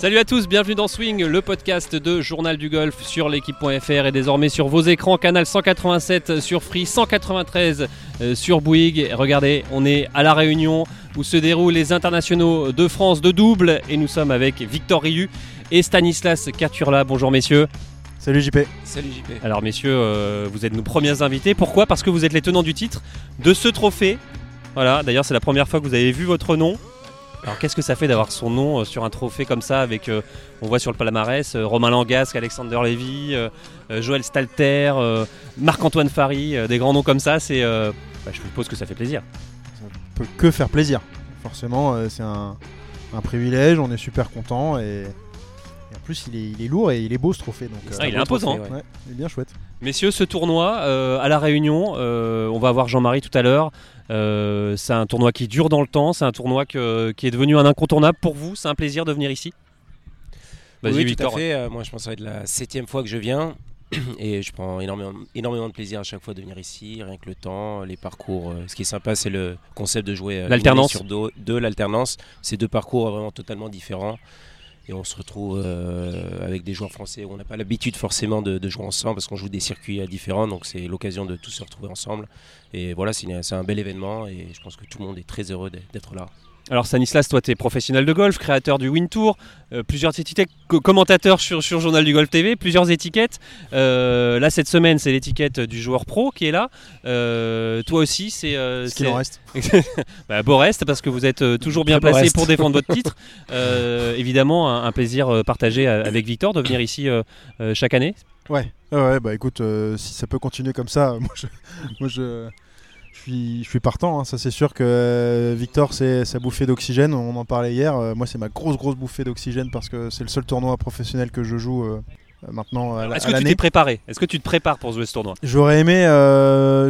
Salut à tous, bienvenue dans Swing, le podcast de Journal du Golf sur l'équipe.fr et désormais sur vos écrans, canal 187 sur Free, 193 euh, sur Bouygues. Regardez, on est à La Réunion où se déroulent les internationaux de France de double et nous sommes avec Victor Riu et Stanislas Caturla. Bonjour messieurs. Salut JP. Salut JP. Alors messieurs, euh, vous êtes nos premiers invités. Pourquoi? Parce que vous êtes les tenants du titre de ce trophée. Voilà, d'ailleurs c'est la première fois que vous avez vu votre nom. Alors qu'est-ce que ça fait d'avoir son nom euh, sur un trophée comme ça avec, euh, on voit sur le palmarès, euh, Romain Langasque, Alexander Lévy, euh, Joël Stalter, Marc-Antoine Fary, des grands noms comme ça, c'est, euh, bah, je suppose que ça fait plaisir. Ça peut que faire plaisir. Forcément, c'est un, un privilège, on est super content et, et en plus il est, il est lourd et il est beau ce trophée. Donc, Ah, il est imposant. trophée, ouais. ouais, il est bien chouette. Messieurs, ce tournoi à La Réunion, on va voir Jean-Marie tout à l'heure. Euh, c'est un tournoi qui dure dans le temps, c'est un tournoi que- qui est devenu un incontournable pour vous. C'est un plaisir de venir ici. Vas-y, oui, Victor. tout à fait. Euh, moi, je pense que ça va être la septième fois que je viens. Et je prends énormément, énormément de plaisir à chaque fois de venir ici, rien que le temps, les parcours. euh, Ce qui est sympa, c'est le concept de jouer L'alternance. sur deux, deux, l'alternance. C'est deux parcours vraiment totalement différents. Et on se retrouve euh, avec des joueurs français où on n'a pas l'habitude forcément de, de jouer ensemble parce qu'on joue des circuits euh, différents. Donc c'est l'occasion de tous se retrouver ensemble. Et voilà, c'est un bel événement et je pense que tout le monde est très heureux d'être là. Alors Stanislas, toi tu es professionnel de golf, créateur du Win Tour, euh, plusieurs étiquettes, co- commentateur sur, sur Journal du Golf TV, plusieurs étiquettes. Euh, là cette semaine c'est l'étiquette du joueur pro qui est là. Euh, toi aussi c'est... Ce qu'il en reste. Bah, beau reste parce que vous êtes toujours bien Très placé pour défendre votre titre. Évidemment un, un plaisir partagé avec Victor de venir ici chaque année. Ouais, ouais, bah écoute, si ça peut continuer comme ça, moi je, moi, je, je suis, je suis partant. hein. Ça c'est sûr que euh, Victor c'est sa bouffée d'oxygène, on en parlait hier. Euh, moi c'est ma grosse grosse bouffée d'oxygène parce que c'est le seul tournoi professionnel que je joue euh, maintenant Est-ce que tu t'es préparé? Est-ce que tu te prépares pour jouer ce tournoi? J'aurais aimé,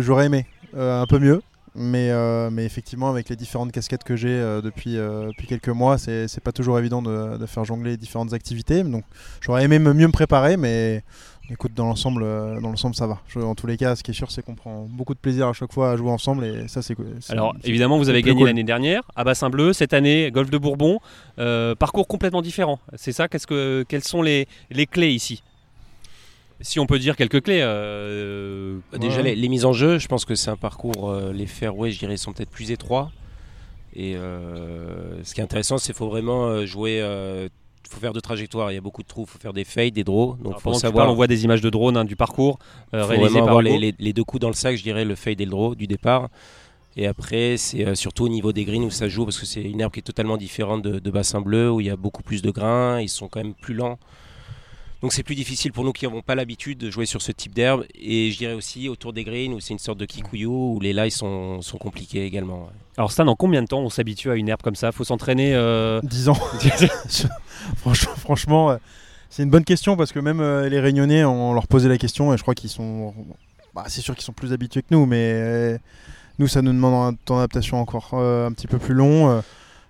j'aurais aimé un peu mieux, mais, mais effectivement avec les différentes casquettes que j'ai depuis, depuis quelques mois, c'est pas toujours évident de, de faire jongler différentes activités. Donc j'aurais aimé mieux me préparer, mais écoute dans l'ensemble, euh, dans l'ensemble ça va. Je- en tous les cas, ce qui est sûr, c'est qu'on prend beaucoup de plaisir à chaque fois à jouer ensemble et ça c'est. Alors évidemment vous avez gagné cool. l'année dernière à Bassin Bleu, cette année Golfe de Bourbon, Euh, parcours complètement différent. C'est ça Qu'est-ce que, Quelles sont les, les clés ici? Si on peut dire quelques clés. euh, Déjà, Ouais. les, les mises en jeu, je pense que c'est un parcours, euh, les fairways, je dirais, sont peut-être plus étroits. Et euh, ce qui est intéressant, c'est qu'il faut vraiment euh, jouer. Il faut faire de trajectoires. Il y a beaucoup de trous. Il faut faire des fades, des draws. Donc, Alors, faut savoir. parles, on voit des images de drone hein, du parcours euh, faut réalisé vraiment par les, les- les deux coups dans le sac, je dirais, le fade et le draw du départ. Et après, c'est euh, surtout au niveau des greens où ça joue, parce que c'est une herbe qui est totalement différente de, de bassin bleu, où il y a beaucoup plus de grains, ils sont quand même plus lents. Donc c'est plus difficile pour nous qui n'avons pas l'habitude de jouer sur ce type d'herbe. Et je dirais aussi autour des greens, où c'est une sorte de kikuyu, où les lies sont, sont compliqués également. ouais. Alors Stan, en combien de temps on s'habitue à une herbe comme ça? Faut s'entraîner euh, 10 ans. franchement, franchement, euh, c'est une bonne question parce que même euh, les Réunionnais, on leur posait la question et je crois qu'ils sont. bah, c'est sûr qu'ils sont plus habitués que nous, mais euh, nous, ça nous demande un temps d'adaptation encore euh, un petit peu plus long.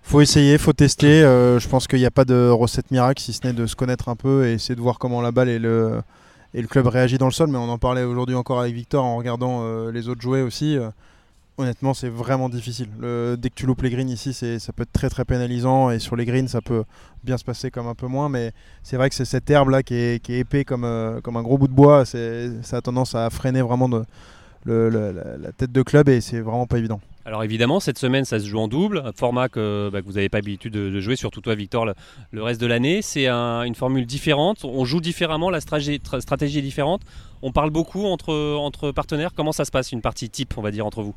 Faut essayer, faut tester. euh, je pense qu'il n'y a pas de recette miracle si ce n'est de se connaître un peu et essayer de voir comment la balle et le, club réagit dans le sol. Mais on en parlait aujourd'hui encore avec Victor en regardant euh, les autres jouer aussi. euh, honnêtement, c'est vraiment difficile. Le- dès que tu loupes les greens ici, ça peut être très très pénalisant et sur les greens, ça peut bien se passer comme un peu moins. Mais c'est vrai que c'est cette herbe là qui est, qui épais comme, un gros bout de bois. Ça a tendance à freiner vraiment la, la tête de club et c'est vraiment pas évident. Alors évidemment, cette semaine, ça se joue en double, format que, bah, vous n'avez pas l'habitude de, jouer, surtout toi, Victor, le, reste de l'année. C'est un- une formule différente, on joue différemment, la stratégie, tra- stratégie est différente. On parle beaucoup entre partenaires. Comment ça se passe, une partie type, on va dire, entre vous?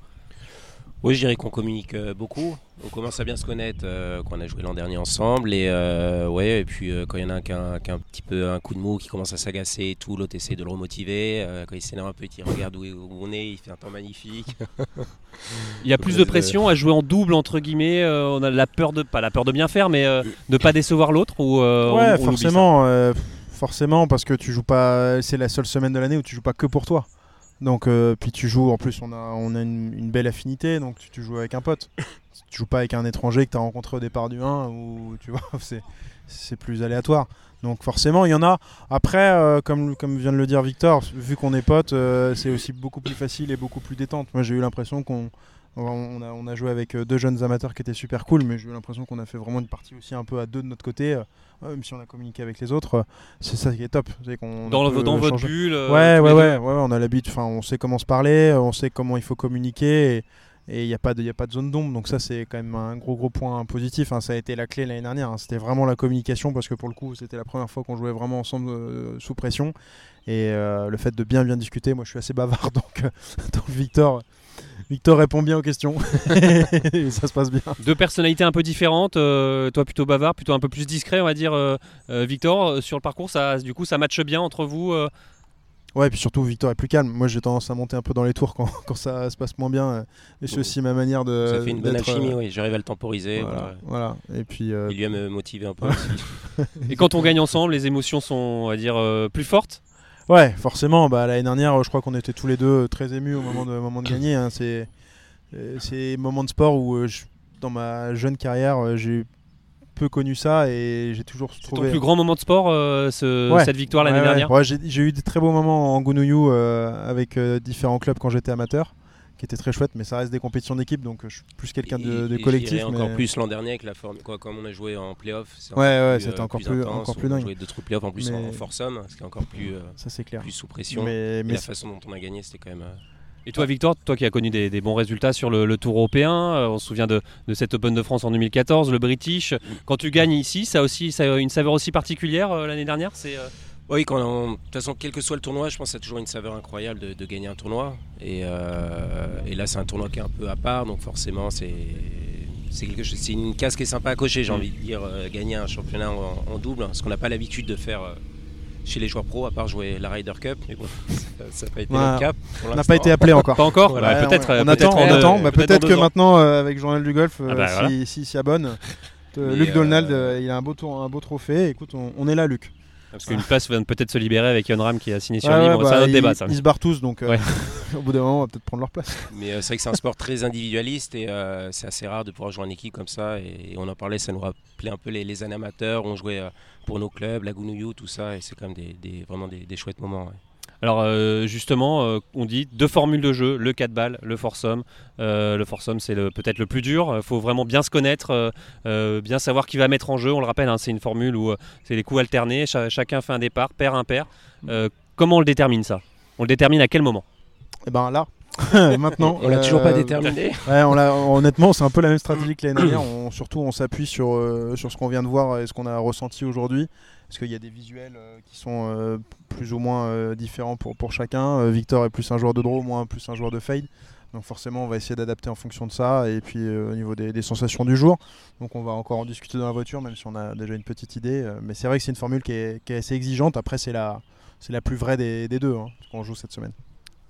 Oui, je dirais qu'on communique euh, beaucoup. On commence à bien se connaître, euh, qu'on a joué l'an dernier ensemble. Et, euh, ouais, et puis euh, quand il y en a un qui a, un qui a un petit peu un coup de mou, qui commence à s'agacer et tout, l'autre essaie de le remotiver. Euh, quand il s'énerve un peu, il regarde où, où on est, il fait un temps magnifique. Il y a plus de pression à jouer en double, entre guillemets. euh, on a la peur de, pas la peur de bien faire, mais euh, de pas décevoir l'autre ou euh, on- ouais, on forcément, euh, forcément, parce que tu joues pas. C'est la seule semaine de l'année où tu joues pas que pour toi. Donc, euh, puis tu joues, en plus, on a, on a une, une belle affinité, donc tu, tu joues avec un pote. Tu joues pas avec un étranger que tu as rencontré au départ du 1, ou tu vois, c'est, c'est plus aléatoire. Donc, forcément, il y en a. Après, euh, comme, comme vient de le dire Victor, vu qu'on est potes, euh, c'est aussi beaucoup plus facile et beaucoup plus détente. Moi, j'ai eu l'impression qu'on On a, on a joué avec euh, deux jeunes amateurs qui étaient super cool, mais j'ai eu l'impression qu'on a fait vraiment une partie aussi un peu à deux de notre côté. euh, Même si on a communiqué avec les autres, euh, c'est ça qui est top. Dans, le- dans votre bulle Ouais, ouais, ouais, on a l'habitude, enfin, on sait comment se parler, on sait comment il faut communiquer et et il n'y a, pas de- y a pas de zone d'ombre. Donc, ça, c'est quand même un gros, gros point positif. hein. Ça a été la clé l'année dernière. hein. C'était vraiment la communication parce que pour le coup, c'était la première fois qu'on jouait vraiment ensemble euh, sous pression. Et euh, le fait de bien, bien discuter, moi, je suis assez bavard. Donc, euh, donc Victor, Victor répond bien aux questions et ça se passe bien. Deux personnalités un peu différentes, euh, toi plutôt bavard, plutôt un peu plus discret, on va dire. euh, euh, Victor, sur le parcours, ça, du coup, ça matche bien entre vous. euh, Ouais, et puis surtout, Victor est plus calme. Moi, j'ai tendance à monter un peu dans les tours quand, quand ça se passe moins bien. Et c'est aussi ma manière de. Ça fait une bonne alchimie, euh, oui. J'arrive à le temporiser. Voilà, voilà. voilà. Et puis. euh, Et lui à me motiver un peu aussi. Et quand on gagne ensemble, les émotions sont, on va dire, euh, plus fortes. Ouais, forcément. Bah, L'année dernière, je crois qu'on était tous les deux très émus au moment de, moment de gagner. hein. C'est euh, c'est moments de sport où, euh, je- dans ma jeune carrière, euh, j'ai peu connu ça et j'ai toujours C'est ton trouvé. plus grand moment de sport, euh, ce- Ouais. cette victoire l'année Ouais, ouais. dernière? J'ai eu des très beaux moments en Gounouillou euh, avec euh, différents clubs quand j'étais amateur, qui étaient très chouettes, mais ça reste des compétitions d'équipe, donc euh, je suis plus quelqu'un de, de et collectif. dirais encore mais- plus l'an dernier avec la forme. Quoi, comme on a joué en playoff, c'est Ouais, encore ouais, plus, c'était euh, encore plus plus- intense. encore plus on a dingue. joué d'autres playoffs en plus Mais- en foursome, ce qui est encore plus, euh, Ça, c'est clair. plus sous pression. Mais, Et mais la façon dont on a gagné, c'était quand même. Et toi, Victor, toi qui as connu des, des bons résultats sur le, le Tour européen, euh, on se souvient de, de cette Open de France en 2014, le British. Quand tu gagnes ici, ça a aussi ça a une saveur aussi particulière euh, l'année dernière. C'est euh, Oui, quand on- de toute façon, quel que soit le tournoi, je pense que ça a toujours une saveur incroyable de, de gagner un tournoi. Et, euh, et là, c'est un tournoi qui est un peu à part, donc forcément, c'est c'est quelque chose, c'est une case qui est sympa à cocher. J'ai envie de dire euh, gagner un championnat en, en double, ce qu'on n'a pas l'habitude de faire euh, chez les joueurs pros, à part jouer la Ryder Cup. Mais bon, ça n'a pas été Ouais. notre cap. pour on n'a pas été appelé encore. pas encore. Voilà. Bah, Ouais, peut-être. on, attend, on. Bah, peut-être dans que ans. maintenant, euh, avec Journal du Golf, Ah bah, si- voilà. si s'y abonne, Luc euh, Donald, euh, il a un beau, tour, un beau trophée. Écoute, on, on est là, Luc. Parce qu'une place vient peut-être se libérer avec Yon Ram qui a signé sur Ouais, le ouais, livre. bah, c'est un autre ils, débat, ça. ils se barrent tous, donc euh, Ouais. au bout d'un moment, on va peut-être prendre leur place. Mais euh, c'est vrai que c'est un sport très individualiste et euh, c'est assez rare de pouvoir jouer en équipe comme ça. Et, on en parlait, ça nous rappelait un peu les, les années amateurs. On jouait euh, pour nos clubs, la Gounouillou, tout ça. Et c'est quand même des, des- vraiment des, des chouettes moments. Alors euh, justement, euh, on dit deux formules de jeu, le 4 balles, le foursome. Euh, le foursome, c'est peut-être le plus dur. Il faut vraiment bien se connaître, euh, euh, bien savoir qui va mettre en jeu. On le rappelle, hein, c'est une formule où euh, c'est les coups alternés, cha- chacun fait un départ, paire, impair. Euh, comment on le détermine ça? On le détermine à quel moment? Et ben là, maintenant. On l'a toujours pas déterminé. Ouais, on honnêtement, c'est un peu la même stratégie que l'année dernière. On, surtout, on s'appuie sur, euh, sur ce qu'on vient de voir et ce qu'on a ressenti aujourd'hui. Parce qu'il y a des visuels euh, qui sont euh, plus ou moins euh, différents pour, pour chacun. Victor est plus un joueur de draw, moi plus un joueur de fade. Donc forcément, on va essayer d'adapter en fonction de ça. Et puis euh, au niveau des, des sensations du jour. Donc on va encore en discuter dans la voiture, même si on a déjà une petite idée. Mais c'est vrai que c'est une formule qui est, qui est assez exigeante. Après, c'est la, c'est la plus vraie des, des deux hein, qu'on joue cette semaine.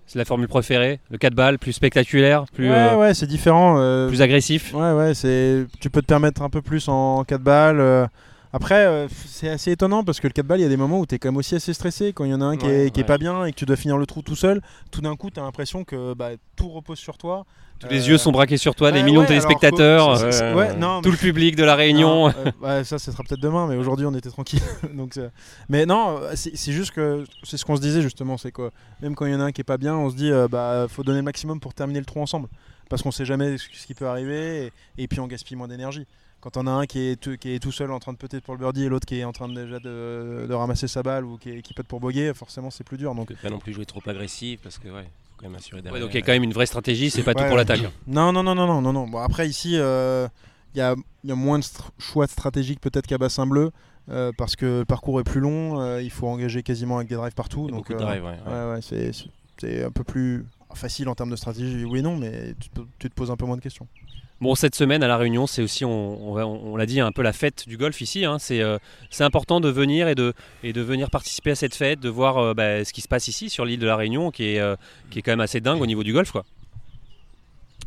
C'est la formule préférée, le 4 balles, plus spectaculaire, plus, ouais, euh, ouais, c'est différent. euh, plus agressif. Ouais, ouais, c'est. Tu peux te permettre un peu plus en 4 balles. Euh. Après, euh, c'est assez étonnant parce que le 4 balles, il y a des moments où tu es quand même aussi assez stressé. Quand il y en a un qui, Ouais, est, qui est pas bien et que tu dois finir le trou tout seul, tout d'un coup, tu as l'impression que bah, tout repose sur toi. Tous les Euh, yeux sont braqués sur toi, des ouais, millions ouais, de téléspectateurs, euh, ouais, non, tout le public de la Réunion. non, euh, ouais, ça, ça sera peut-être demain, mais aujourd'hui, on était tranquille. Donc, mais non, euh, c'est juste que c'est ce qu'on se disait justement, c'est que même quand il y en a un qui est pas bien, on se dit, euh, bah, faut donner le maximum pour terminer le trou ensemble, parce qu'on sait jamais ce ce qui peut arriver, et, et puis on gaspille moins d'énergie. Quand on a un qui est, tout, qui est tout seul en train de peut pour le birdie et l'autre qui est en train de, déjà de, de ramasser sa balle ou qui, est- qui peut pour boguer, forcément c'est plus dur. On Donc peut pas non plus jouer trop agressif parce que ouais, faut quand même assurer Ouais, derrière. donc il y a quand même une vraie stratégie, c'est pas tout pour l'attaque. Non, non, non, non, non, non, non. Bon, après, ici, euh, il y, a, y a moins de choix stratégiques peut-être qu'à Bassin Bleu, euh, parce que le parcours est plus long, euh, il faut engager quasiment avec des drives partout. Donc, beaucoup de euh, drive, ouais, ouais. ouais, ouais, c'est, un peu plus facile en termes de stratégie, oui et non, mais tu te poses un peu moins de questions. Bon, cette semaine à La Réunion, c'est aussi, on, on va- on l'a dit, un peu la fête du golf ici. hein. C'est euh, c'est important de venir et de, et de venir participer à cette fête, de voir euh, bah, ce qui se passe ici sur l'île de La Réunion, qui est, euh, qui est quand même assez dingue au niveau du golf. Quoi.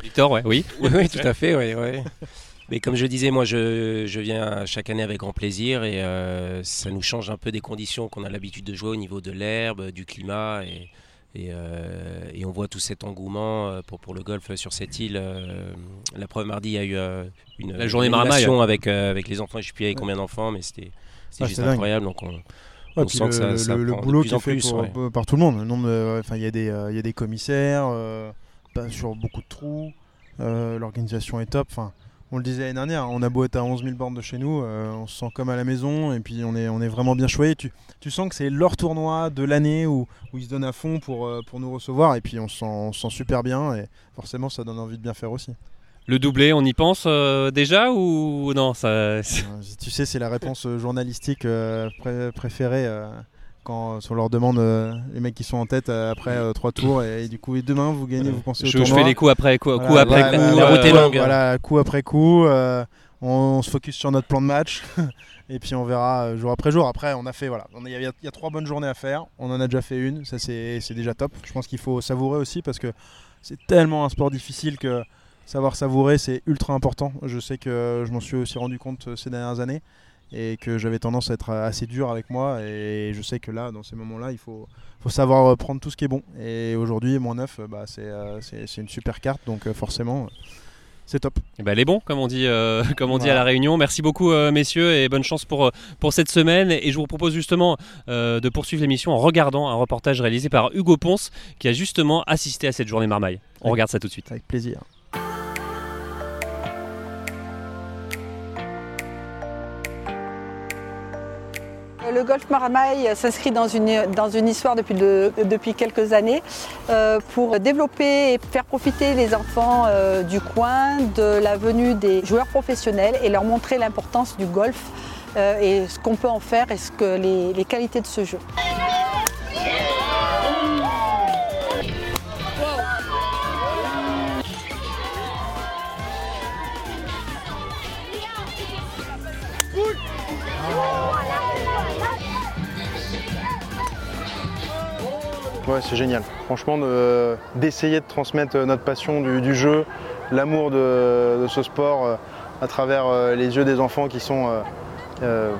Victor, ouais, oui. Oui, oui, tout à fait, ouais, ouais. Mais comme je disais, moi, je, je viens chaque année avec grand plaisir et euh, ça nous change un peu des conditions qu'on a l'habitude de jouer au niveau de l'herbe, du climat et, et, euh, et on voit tout cet engouement euh, pour, pour le golf sur cette île. euh, la preuve, mardi, il y a eu une, La journée animation avec, avec les enfants. Je ne sais plus avec combien d'enfants, mais c'était Ah, juste dingue. incroyable. Donc on, Ouais, puis sent le, que ça, le- ça le- le boulot qui est fait plus. pour- ouais. par tout le monde. Enfin, il y a des, euh, y a des commissaires, euh, sur beaucoup de trous. L'organisation est top. Enfin, on le disait l'année dernière, on a beau être à 11 000 bornes de chez nous, on se sent comme à la maison et puis on est, on est vraiment bien choyé. Tu, tu sens que c'est leur tournoi de l'année où, où, ils se donnent à fond pour, pour nous recevoir et puis on se, sent, sent super bien et forcément ça donne envie de bien faire aussi. Le doublé, on y pense euh, déjà ou non ça... Tu sais, c'est la réponse euh, journalistique euh, pré préférée quand on leur demande les mecs qui sont en tête après trois tours et, du coup et demain vous gagnez, vous pensez au je, tournoi. Je fais les coups après coup, coup après coup. La route est longue. Voilà, coup après coup. On, se focus sur notre plan de match et puis on verra jour après jour. Après, on a fait voilà, il y, y, a trois bonnes journées à faire. On en a déjà fait une, ça c'est déjà top. Je pense qu'il faut savourer aussi parce que c'est tellement un sport difficile que savoir savourer, c'est ultra important. Je sais que je m'en suis aussi rendu compte euh, ces dernières années et que j'avais tendance à être assez dur avec moi. Et je sais que là, dans ces moments-là, il faut, faut savoir prendre tout ce qui est bon. Et aujourd'hui, moins 9, bah, euh, c'est une super carte, donc euh, forcément. c'est top. Et bah, elle est bon, comme on dit, comme on dit à la Réunion. Merci beaucoup, messieurs, et bonne chance pour, pour cette semaine. Et je vous propose justement de poursuivre l'émission en regardant un reportage réalisé par Hugo Ponce, qui a justement assisté à cette journée Marmaille. On regarde ça tout de suite. Avec plaisir. Le golf marmaille s'inscrit dans une, histoire depuis, de, depuis quelques années euh, pour développer et faire profiter les enfants euh, du coin de la venue des joueurs professionnels et leur montrer l'importance du golf euh, et ce qu'on peut en faire et les qualités de ce jeu. Ouais, c'est génial. Franchement, d'essayer de, transmettre notre passion du, jeu, l'amour de, ce sport euh, à travers euh, les yeux des enfants qui sont euh,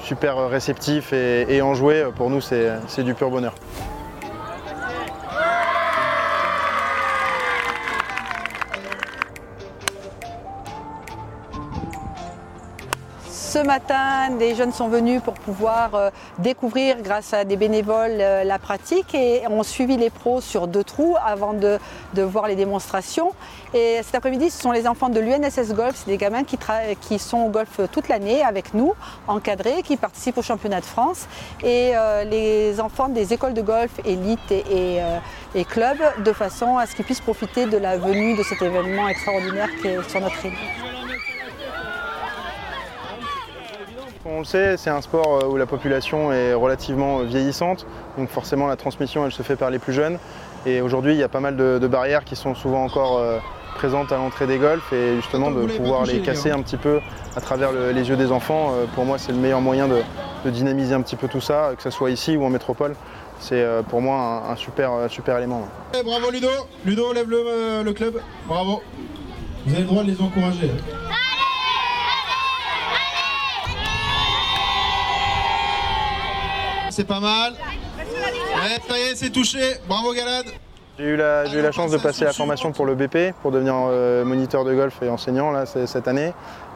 super réceptifs et, et enjoués, pour nous, c'est du pur bonheur. Ce matin, des jeunes sont venus pour pouvoir euh, découvrir, grâce à des bénévoles, euh, la pratique et ont suivi les pros sur deux trous avant de, voir les démonstrations. Et cet après-midi, ce sont les enfants de l'UNSS Golf, c'est des gamins qui, sont au golf toute l'année avec nous, encadrés, qui participent au championnat de France. Et euh, les enfants des écoles de golf élite et, et, clubs, de façon à ce qu'ils puissent profiter de la venue de cet événement extraordinaire qui est sur notre île. On le sait, c'est un sport euh, où la population est relativement euh, vieillissante, donc forcément la transmission elle se fait par les plus jeunes. Et aujourd'hui il y a pas mal de, barrières qui sont souvent encore euh, présentes à l'entrée des golfs et justement de pouvoir les casser un petit peu à travers les yeux des enfants, pour moi c'est le meilleur moyen de, dynamiser un petit peu tout ça, que ce soit ici ou en métropole. C'est pour moi un, super, super élément. Eh, bravo Ludo, Ludo lève le, le club, bravo. Vous avez le droit de les encourager. C'est pas mal. Ouais, ça y est, c'est touché. Bravo Galad. J'ai eu, la, eu la chance de passer la formation pour le BP, pour devenir euh, moniteur de golf et enseignant là, cette année.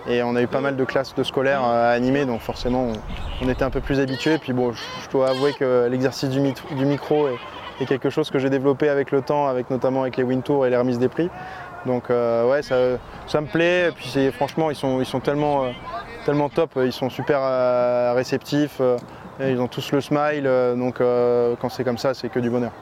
Et on a eu pas mal de classes de scolaires à animer, donc forcément on, était un peu plus habitués. Puis bon, je, dois avouer que l'exercice du, micro est, quelque chose que j'ai développé avec le temps, avec notamment avec les win tours et les remises des prix. Donc euh, ouais, ça, me plaît. Et puis franchement, ils sont, ils sont tellement, euh, tellement top, ils sont super réceptifs ils ont tous le smile, euh, donc euh, quand c'est comme ça, c'est que du bonheur.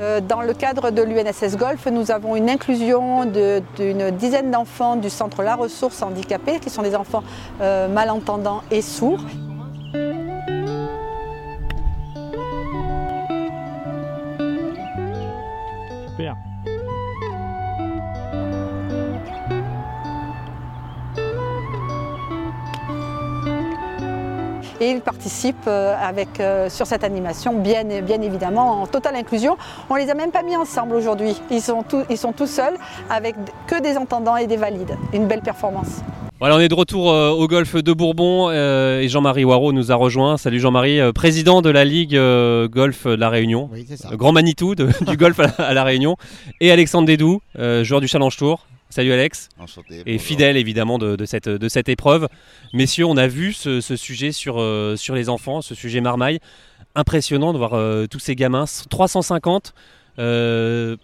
Euh, dans le cadre de l'UNSS Golf, nous avons une inclusion d'une dizaine d'enfants du centre La Ressource handicapés, qui sont des enfants malentendants et sourds. Et ils participent euh, avec, euh, sur cette animation, bien, bien évidemment, en totale inclusion. On ne les a même pas mis ensemble aujourd'hui. Ils sont, tout, ils sont tout seuls avec que des entendants et des valides. Une belle performance. Voilà, on est de retour euh, au golf de Bourbon et Jean-Marie Waro nous a rejoint. Salut Jean-Marie, président de la Ligue Golf de La Réunion, oui, le grand Manitou du golf à, La Réunion. Et Alexandre Dédou, joueur du Challenge Tour. Salut Alex. Enchanté. Et bonjour. fidèle évidemment de, de cette, de cette épreuve. Messieurs, on a vu ce, ce sujet sur, euh, sur les enfants, ce sujet marmaille. Impressionnant de voir euh, tous ces gamins. 350. euh,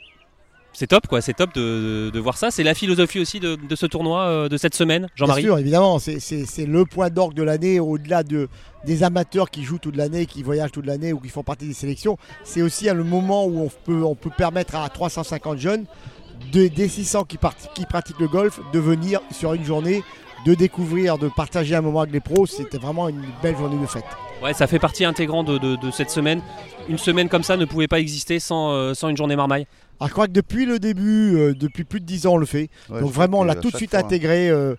c'est top quoi, c'est top de, de- de voir ça. C'est la philosophie aussi de, de ce tournoi euh, de cette semaine, Bien Jean-Marie? sûr, évidemment, c'est- c'est c'est le point d'orgue de l'année, au-delà de, des amateurs qui jouent toute l'année, qui voyagent toute l'année ou qui font partie des sélections. C'est aussi hein, le moment où on peut, on peut permettre à 350 jeunes, de, des 600 qui, part- qui pratiquent le golf, de venir sur une journée, de découvrir, de partager un moment avec les pros. C'était vraiment une belle journée de fête. Ouais, ça fait partie intégrante de, de- de cette semaine. Une semaine comme ça ne pouvait pas exister sans, euh, sans une journée marmaille. Alors, je crois que depuis le début, euh, depuis plus de 10 ans, on le fait. Ouais, Donc vraiment, on l'a tout de suite fois, intégré euh,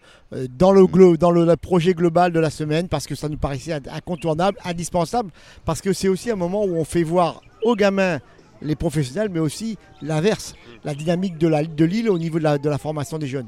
dans, le, glo- dans le, le projet global de la semaine parce que ça nous paraissait incontournable, indispensable, parce que c'est aussi un moment où on fait voir aux gamins les professionnels, mais aussi l'inverse, la dynamique de, la, de l'île au niveau de la, de la formation des jeunes.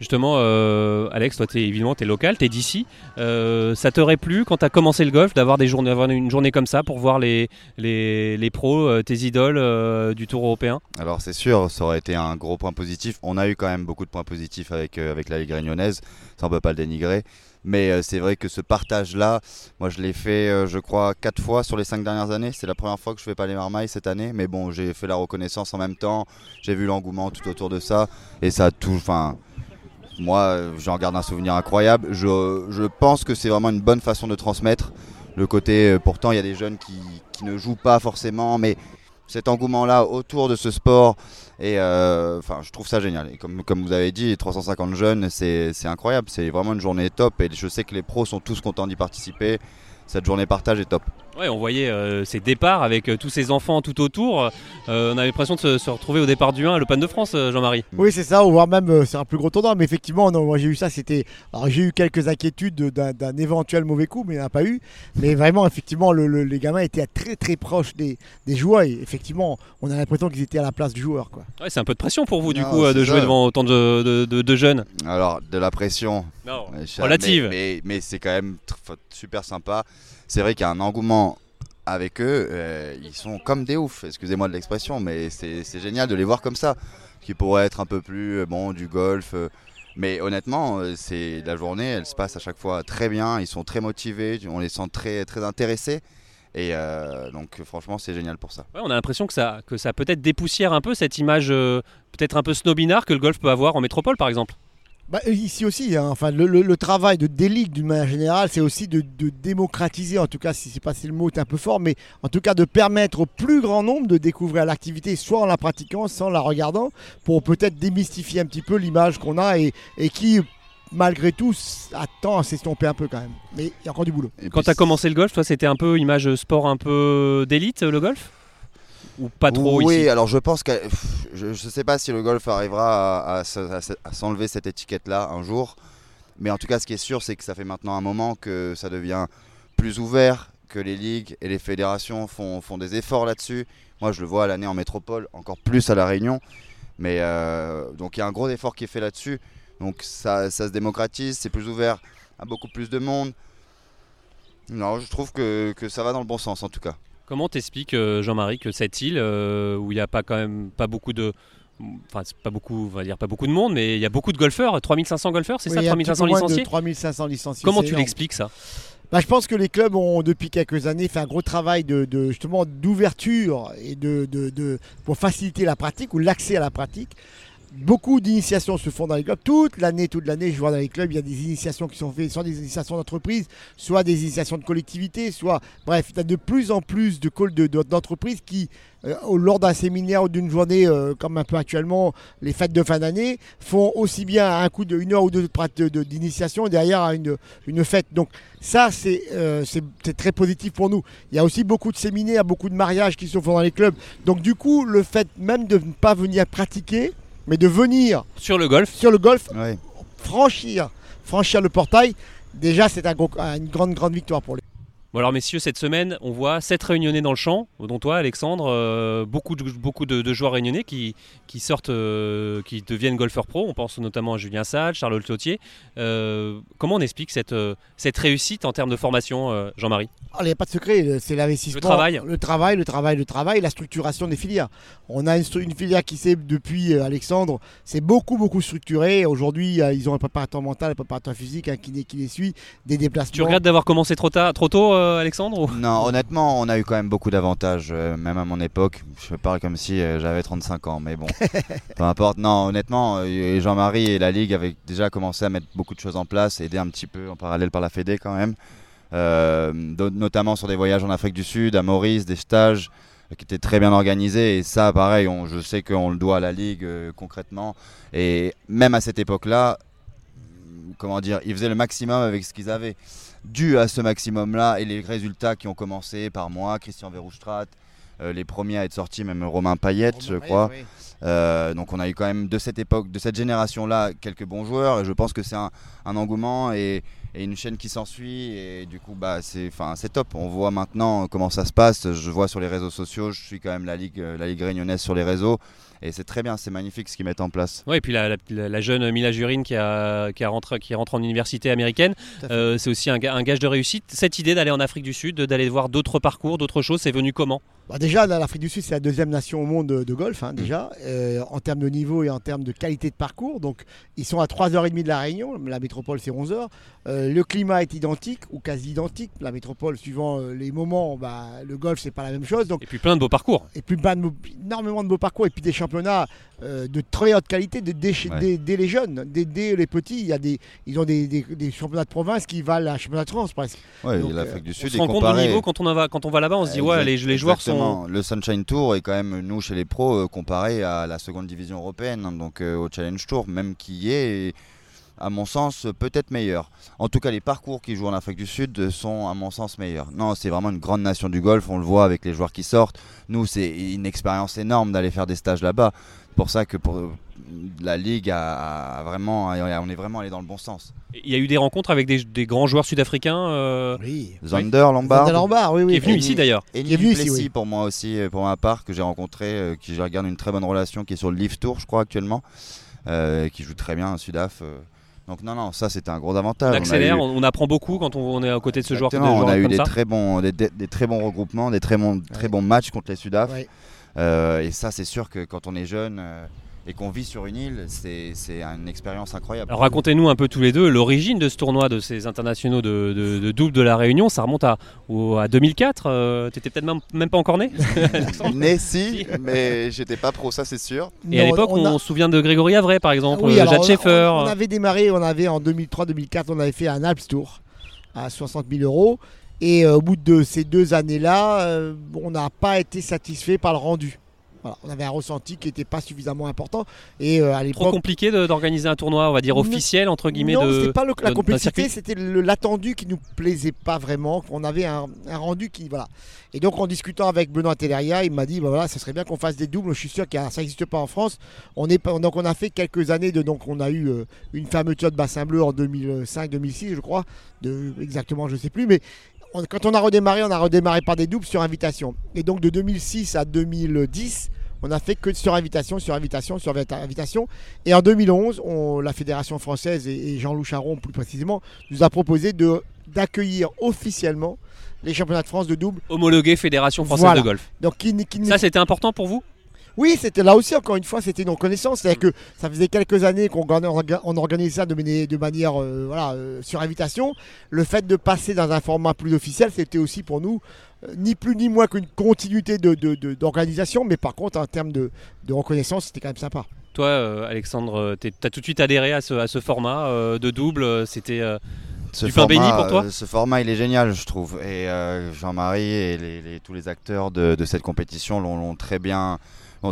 Justement, euh, Alex, toi, es, évidemment, tu es local, tu es d'ici. Euh, ça t'aurait plu, quand tu as commencé le golf, d'avoir des journées, d'avoir une journée comme ça pour voir les, les, les pros, euh, tes idoles euh, du Tour européen? Alors c'est sûr, ça aurait été un gros point positif. On a eu quand même beaucoup de points positifs avec, euh, avec la Ligue réunionnaise, ça on peut pas le dénigrer. Mais euh, c'est vrai que ce partage-là, moi je l'ai fait, euh, je crois, quatre fois sur les cinq dernières années. C'est la première fois que je fais pas les marmailles cette année. Mais bon, j'ai fait la reconnaissance en même temps. J'ai vu l'engouement tout autour de ça. Et ça a tout. Moi, euh, j'en garde un souvenir incroyable. Je, je pense que c'est vraiment une bonne façon de transmettre. Le côté, pourtant, il y a des jeunes qui, qui ne jouent pas forcément, mais cet engouement-là autour de ce sport. Et euh, enfin, je trouve ça génial. Et comme, comme vous avez dit, 350 jeunes, c'est c'est incroyable. C'est vraiment une journée top. Et je sais que les pros sont tous contents d'y participer. Cette journée partage est top. Ouais, on voyait euh, ces départs avec euh, tous ces enfants tout autour. Euh, on avait l'impression de se, se retrouver au départ du 1 à l'Open de France, euh, Jean-Marie. Oui, c'est ça, ou voire même euh, c'est un plus gros tournoi, mais effectivement, non, moi j'ai eu ça, c'était. Alors j'ai eu quelques inquiétudes de- d'un éventuel mauvais coup, mais il n'y en a pas eu. Mais vraiment, effectivement, le- le- les gamins étaient très très proches des, des joueurs et effectivement, on a l'impression qu'ils étaient à la place du joueur. Quoi. Ouais, c'est un peu de pression pour vous, du Non, coup, euh, de jouer ça. devant autant de, de- de- de jeunes. Alors, de la pression, Non. Relative. Mais, mais, mais c'est quand même super sympa. C'est vrai qu'il y a un engouement avec eux. euh, ils sont comme des oufs, excusez-moi de l'expression, mais c'est génial de les voir comme ça. Qui pourrait être un peu plus euh, bon du golf. euh, mais honnêtement, c'est la journée, elle se passe à chaque fois très bien. Ils sont très motivés, on les sent très, très intéressés. Et donc, franchement, c'est génial pour ça. On a l'impression que ça, que ça peut-être dépoussière un peu cette image peut-être un peu snobinard que le golf peut avoir en métropole, par exemple. Bah, ici aussi, hein, enfin, le, travail de ligues d'une manière générale, c'est aussi de, démocratiser, en tout cas, si c'est pas si le mot est un peu fort, mais en tout cas de permettre au plus grand nombre de découvrir l'activité, soit en la pratiquant, soit en la regardant, pour peut-être démystifier un petit peu l'image qu'on a et, qui, malgré tout, attend à s'estomper un peu quand même. Mais il y a encore du boulot. Quand tu as commencé le golf, toi, c'était un peu image sport un peu d'élite, le golf? Ou pas trop oui, ici alors je pense que je ne sais pas si le golf arrivera à, à se- à se- à s'enlever cette étiquette-là un jour. Mais en tout cas, ce qui est sûr, c'est que ça fait maintenant un moment que ça devient plus ouvert, que les ligues et les fédérations font, font des efforts là-dessus. Moi, je le vois à l'année en métropole, encore plus à La Réunion. Mais euh, donc, il y a un gros effort qui est fait là-dessus. Donc, ça, ça se démocratise, c'est plus ouvert à beaucoup plus de monde. Non, je trouve que, que ça va dans le bon sens en tout cas. Comment t'expliques, euh, Jean-Marie, que cette île, euh, où il n'y a pas quand même pas beaucoup de. Enfin, c'est pas beaucoup, on va dire pas beaucoup de monde, mais il y a beaucoup de golfeurs, 3500 golfeurs, c'est Oui, ça, il y a un petit 3500 peu moins licenciés de 3500 licenciés. Comment tu l'expliques ça? Bah, je pense que les clubs ont depuis quelques années fait un gros travail de, de- justement d'ouverture et de, de- de- pour faciliter la pratique ou l'accès à la pratique. Beaucoup d'initiations se font dans les clubs. Toute l'année, toute l'année, je vois dans les clubs, il y a des initiations qui sont faites, soit des initiations d'entreprise, soit des initiations de collectivité, soit. Bref, il y a de plus en plus de call de- de- d'entreprises qui, euh, lors d'un séminaire ou d'une journée, euh, comme un peu actuellement, les fêtes de fin d'année, font aussi bien un coup de une heure ou deux de de- de- d'initiation et derrière une, une fête. Donc, ça, euh, c'est très positif pour nous. Il y a aussi beaucoup de séminaires, beaucoup de mariages qui se font dans les clubs. Donc, du coup, le fait même de ne pas venir pratiquer, mais de venir Sur le golf, sur le golf, Ouais. franchir, franchir le portail, déjà, c'est un une grande, grande victoire pour les. Bon alors messieurs, cette semaine, on voit 7 réunionnais dans le champ, dont toi Alexandre, euh, beaucoup, de, beaucoup de, de joueurs réunionnais qui, qui sortent, euh, qui deviennent golfeurs pro. On pense notamment à Julien Sall, Charles Clotier. Euh, comment on explique cette, euh, cette réussite en termes de formation, Jean-Marie? Ah, Il n'y a pas de secret, c'est l'investissement. Le travail. Le travail, le travail, le travail, la structuration des filières. On a une, filière qui s'est, depuis Alexandre, c'est beaucoup, beaucoup structuré. Aujourd'hui, ils ont un préparateur mental, un préparateur physique, un qui les suit, des déplacements. Tu regrettes d'avoir commencé trop, tard, trop tôt, Alexandre ou- Non, honnêtement, on a eu quand même beaucoup d'avantages, euh, même à mon époque. Je parle comme si euh, j'avais 35 ans, mais bon, peu importe. Non, honnêtement, euh, Jean-Marie et la Ligue avaient déjà commencé à mettre beaucoup de choses en place, aider un petit peu en parallèle par la Fédé quand même. Euh, notamment sur des voyages en Afrique du Sud, à Maurice, des stages euh, qui étaient très bien organisés. Et ça, pareil, on- je sais qu'on le doit à la Ligue euh, concrètement. Et même à cette époque-là, comment dire, ils faisaient le maximum avec ce qu'ils avaient. Dû à ce maximum-là et les résultats qui ont commencé par moi, Christian Verhoestrat, euh, les premiers à être sortis, même Romain Payette, je crois. Euh, donc on a eu quand même de cette époque, de cette génération-là, quelques bons joueurs. Et je pense que c'est un, un engouement et, et une chaîne qui s'ensuit. Et du coup, bah, c'est top. On voit maintenant comment ça se passe. Je vois sur les réseaux sociaux. Je suis quand même la ligue, euh, la ligue réunionnaise sur les réseaux. Et c'est très bien. C'est magnifique ce qu'ils mettent en place. Ouais, et puis la, la- la jeune Mila Jurine qui, a, qui, a rentré, qui rentre en université américaine, euh, c'est aussi un gage de réussite. Cette idée d'aller en Afrique du Sud, d'aller voir d'autres parcours, d'autres choses, c'est venu comment? Bah déjà, l'Afrique du Sud, c'est la deuxième nation au monde de, de golf, Mm. hein, déjà, euh, en termes de niveau et en termes de qualité de parcours. Donc, ils sont à 3h30 de la Réunion, la métropole, c'est 11h. Euh, le climat est identique ou quasi identique. La métropole, suivant euh, les moments, bah, le golf, c'est pas la même chose. Donc, Et puis plein de beaux parcours. et puis plein de beaux- énormément de beaux parcours et puis des championnats euh, de très haute qualité dès, dès- Ouais. dès- dès les jeunes, dès, dès les petits. Il y a des, ils ont des, des- des championnats de province qui valent un championnat de France presque. Ouais, Donc, l'Afrique du On Sud se est rend compte du niveau quand on, va, quand on va là-bas, on se dit ouais, les, les joueurs sont. Le Sunshine Tour est quand même, nous, chez les pros, euh, comparé à la seconde division européenne, hein, donc euh, au Challenge Tour, même qui est, à mon sens, euh, peut-être meilleur. En tout cas, les parcours qui jouent en Afrique du Sud euh, sont, à mon sens, meilleurs. Non, c'est vraiment une grande nation du golf, on le voit avec les joueurs qui sortent. Nous, c'est une expérience énorme d'aller faire des stages là-bas. C'est pour ça que pour, euh, la Ligue a, a vraiment, on est vraiment allé dans le bon sens. Il y a eu des rencontres avec des, des grands joueurs sud-africains. euh, Oui. Zander, Lombard. Zander Lombard, oui, oui. qui est venu Et- ici d'ailleurs. Et Qui est venu ici, oui. pour moi aussi, euh, pour ma part, que j'ai rencontré, euh, qui je regarde une très bonne relation, qui est sur le Live Tour, je crois, actuellement, euh, qui joue très bien à Sudaf. euh. Donc non, non, ça c'était un gros avantage. On On a accélère, eu- on, apprend beaucoup quand on, on est à côté de ce joueur, de Exactement, on a eu des ça. très, bons, des, des- des très bons regroupements, des très bons, très bons matchs contre les Sudaf. Ouais. Euh, et ça, c'est sûr que quand on est jeune euh, et qu'on vit sur une île, c'est c'est une expérience incroyable. Alors racontez-nous un peu tous les deux l'origine de ce tournoi, de ces internationaux de, de- de double de la Réunion. Ça remonte à, au- à 2004. euh, T'étais peut-être même, même pas encore né Né si, mais j'étais pas pro, ça c'est sûr. Et à l'époque, on, a- se souvient de Grégory Avray par exemple, Oui, euh, on- Schaeffer. On, on avait démarré, on avait en 2003-2004, on avait fait un Alps Tour à 60 000 euros. Et euh, au bout de ces deux années-là, euh, on n'a pas été satisfait par le rendu. Voilà, on avait un ressenti qui n'était pas suffisamment important. Et euh, à Trop compliqué d'organiser un tournoi, on va dire officiel entre guillemets non, c'était pas le- la de- complexité, c'était l'attendu qui nous plaisait pas vraiment. On avait un, un rendu qui voilà. Et donc en discutant avec Benoît Telleria, il m'a dit bah voilà, ça serait bien qu'on fasse des doubles. Je suis sûr que ça n'existe pas en France. On est donc on a fait quelques années de donc on a eu une fermeture de bassin bleu en 2005-2006 je crois, de exactement je sais plus, mais on- quand on a redémarré, on a redémarré par des doubles sur invitation. Et donc de 2006 à 2010, on a fait que sur invitation, sur invitation, sur invita- invitation. Et en 2011, on- la Fédération française et, et Jean-Loup Charon plus précisément nous a proposé de d'accueillir officiellement les championnats de France de double. Homologué Fédération française Voilà. de golf. Donc qui, qui Ça, c'était important pour vous? Oui, c'était là aussi encore une fois, c'était une reconnaissance, c'est-à-dire que ça faisait quelques années qu'on orga- orga- on organisait ça de, mani- de manière euh, voilà, euh, sur invitation. Le fait de passer dans un format plus officiel, c'était aussi pour nous euh, ni plus ni moins qu'une continuité de- de- de- d'organisation, mais par contre en termes de, de reconnaissance, c'était quand même sympa. Toi, euh, Alexandre, tu as tout de suite adhéré à ce, à ce format euh, de double. C'était euh, Ce Du pain béni format, pour toi Ce format, il est génial, je trouve. Et euh, Jean-Marie et les- les- tous les acteurs de, de cette compétition l'ont l'ont très bien,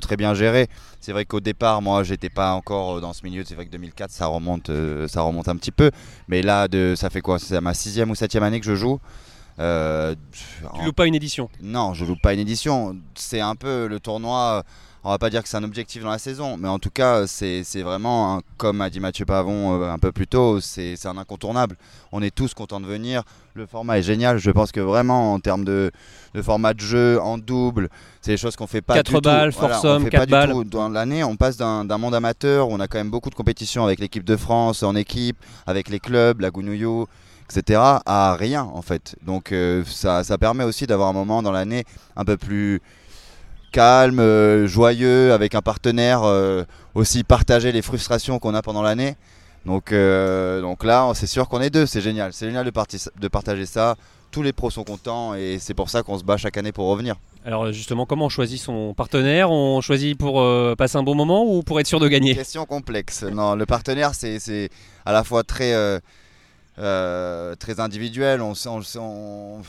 très bien géré. C'est vrai qu'au départ, moi, j'étais pas encore dans ce milieu. C'est vrai que 2004, ça remonte, euh, ça remonte un petit peu. Mais là, de, ça fait quoi? C'est ma sixième ou septième année que je joue. Euh, Tu loues pas une édition? non, je loupe pas une édition. C'est un peu le tournoi. On va pas dire que c'est un objectif dans la saison, mais en tout cas, c'est c'est vraiment, un- comme a dit Mathieu Pavon euh, un peu plus tôt, c'est un incontournable. On est tous contents de venir. Le format est génial. Je pense que vraiment, en termes de, de format de jeu, en double, c'est des choses qu'on fait pas du balles, tout. Voilà, on fait pas du balles. tout. Dans l'année, on passe d'un d'un monde amateur où on a quand même beaucoup de compétitions avec l'équipe de France en équipe, avec les clubs, la Gounouillou, etc., à rien en fait. Donc euh, ça, ça permet aussi d'avoir un moment dans l'année un peu plus calme, euh, joyeux, avec un partenaire, euh, aussi partager les frustrations qu'on a pendant l'année. Donc, euh, donc là, c'est sûr qu'on est deux, c'est génial. C'est génial de, de partager ça. Tous les pros sont contents et c'est pour ça qu'on se bat chaque année pour revenir. Alors justement, comment on choisit son partenaire? On choisit pour euh, passer un bon moment ou pour être sûr de gagner? Question complexe. Non, le partenaire, c'est à la fois très, euh, euh, très individuel. On, on, on-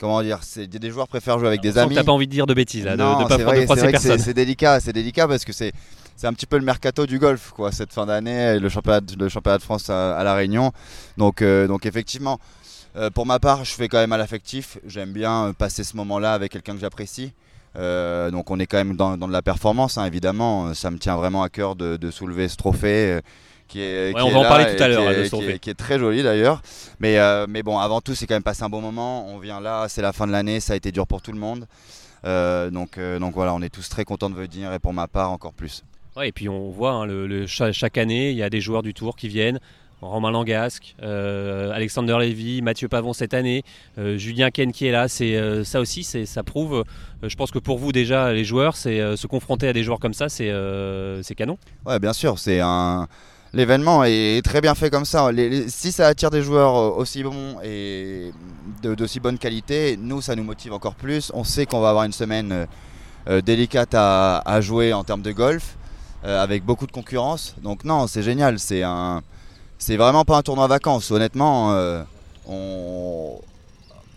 comment dire c'est- Des joueurs préfèrent jouer avec des amis. T'as pas envie de dire de bêtises là, Non, de pas vrai, de vrai que personne. c'est- délicat, c'est délicat parce que c'est c'est un petit peu le mercato du golf quoi cette fin d'année, le championnat, le championnat de France à, à la Réunion. Donc euh, donc effectivement, euh, pour ma part, je fais quand même à l'affectif. J'aime bien euh, passer ce moment-là avec quelqu'un que j'apprécie. Euh, donc on est quand même dans, dans de la performance, hein, évidemment. Ça me tient vraiment à cœur de, de soulever ce trophée. Euh, qui est, Ouais, qui on est va en parler tout à l'heure, ce qui est- trophée. qui est très joli d'ailleurs. Mais, euh, mais bon, avant tout, c'est quand même passé un bon moment. On vient là, c'est la fin de l'année, ça a été dur pour tout le monde. Euh, donc, euh, donc voilà, on est tous très contents de venir et pour ma part encore plus. Ouais, et puis on voit hein, le, le- cha- chaque année, il y a des joueurs du Tour qui viennent. Romain Langasque, euh, Alexander Lévy, Mathieu Pavon cette année, euh, Julien Ken qui est là. C'est euh, ça aussi, c'est ça prouve. euh, je pense que pour vous déjà, les joueurs, c'est euh, se confronter à des joueurs comme ça, c'est euh, c'est canon. Ouais, bien sûr, c'est un. L'événement est très bien fait comme ça. Les- les- si ça attire des joueurs euh, aussi bons et de- d'aussi bonne qualité, nous, ça nous motive encore plus. On sait qu'on va avoir une semaine euh, euh, délicate à, à jouer en termes de golf, euh, avec beaucoup de concurrence. Donc non, c'est génial. C'est un, c'est vraiment pas un tournoi vacances. Honnêtement, euh, on,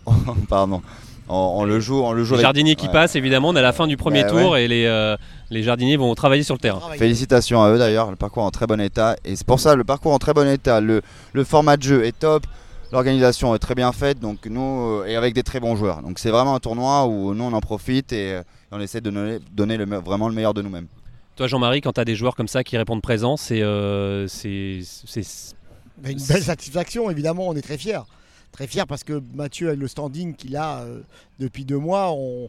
pardon, on, on le joue, on le joue. Les avec- jardiniers qui ouais. passent, évidemment, on est à la fin du premier Bah tour et les, euh, les jardiniers vont travailler sur le terrain. Félicitations à eux d'ailleurs, le parcours en très bon état. Et c'est pour ça, le parcours en très bon état, le, le format de jeu est top, l'organisation est très bien faite, donc nous, euh, et avec des très bons joueurs. Donc c'est vraiment un tournoi où nous on en profite et, euh, on essaie de donner, donner le, me- vraiment le meilleur de nous-mêmes. Toi, Jean-Marie, quand tu as des joueurs comme ça qui répondent présent, c'est euh, c'est c'est- Mais une belle satisfaction, évidemment, on est très fiers. Très fiers parce que Mathieu, avec le standing qu'il a euh, depuis deux mois, on-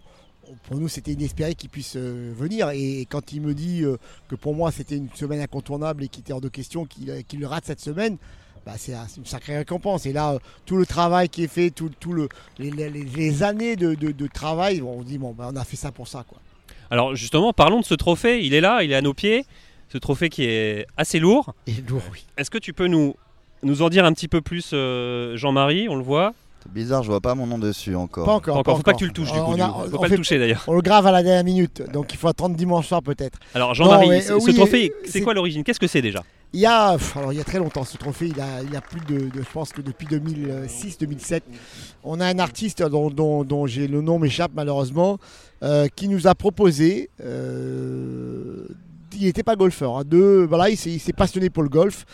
pour nous, c'était inespéré qu'il puisse euh, venir. Et quand il me dit euh, que pour moi, c'était une semaine incontournable et qu'il était hors de question qu'il euh, le rate cette semaine, bah, c'est un- c'est une sacrée récompense. Et là, euh, tout le travail qui est fait, tout, tout le, les, les- les années de, de- de travail, on se dit, bon, bah, on a fait ça pour ça. Quoi. Alors justement, parlons de ce trophée. Il est là, il est à nos pieds. Ce trophée qui est assez lourd. Et lourd, oui. Est-ce que tu peux nous, nous en dire un petit peu plus, euh, Jean-Marie? On le voit C'est bizarre, je vois pas mon nom dessus encore. Pas encore. Pas encore. Faut pas que tu le touches du On coup. du a- coup. Faut on pas fait- le toucher d'ailleurs. On le grave à la dernière minute, donc il faut attendre dimanche soir peut-être. Alors Jean-Marie, ce euh, ce oui, trophée, c'est- quoi l'origine? Qu'est-ce que c'est déjà? Il y a, alors il y a très longtemps ce trophée, il y a, il y a plus de, de- je pense que depuis 2006-2007, on a un artiste dont, dont- dont j'ai le nom m'échappe malheureusement, euh, qui nous a proposé, euh, il n'était pas golfeur, hein, de, voilà, il s'est il s'est passionné pour le golf,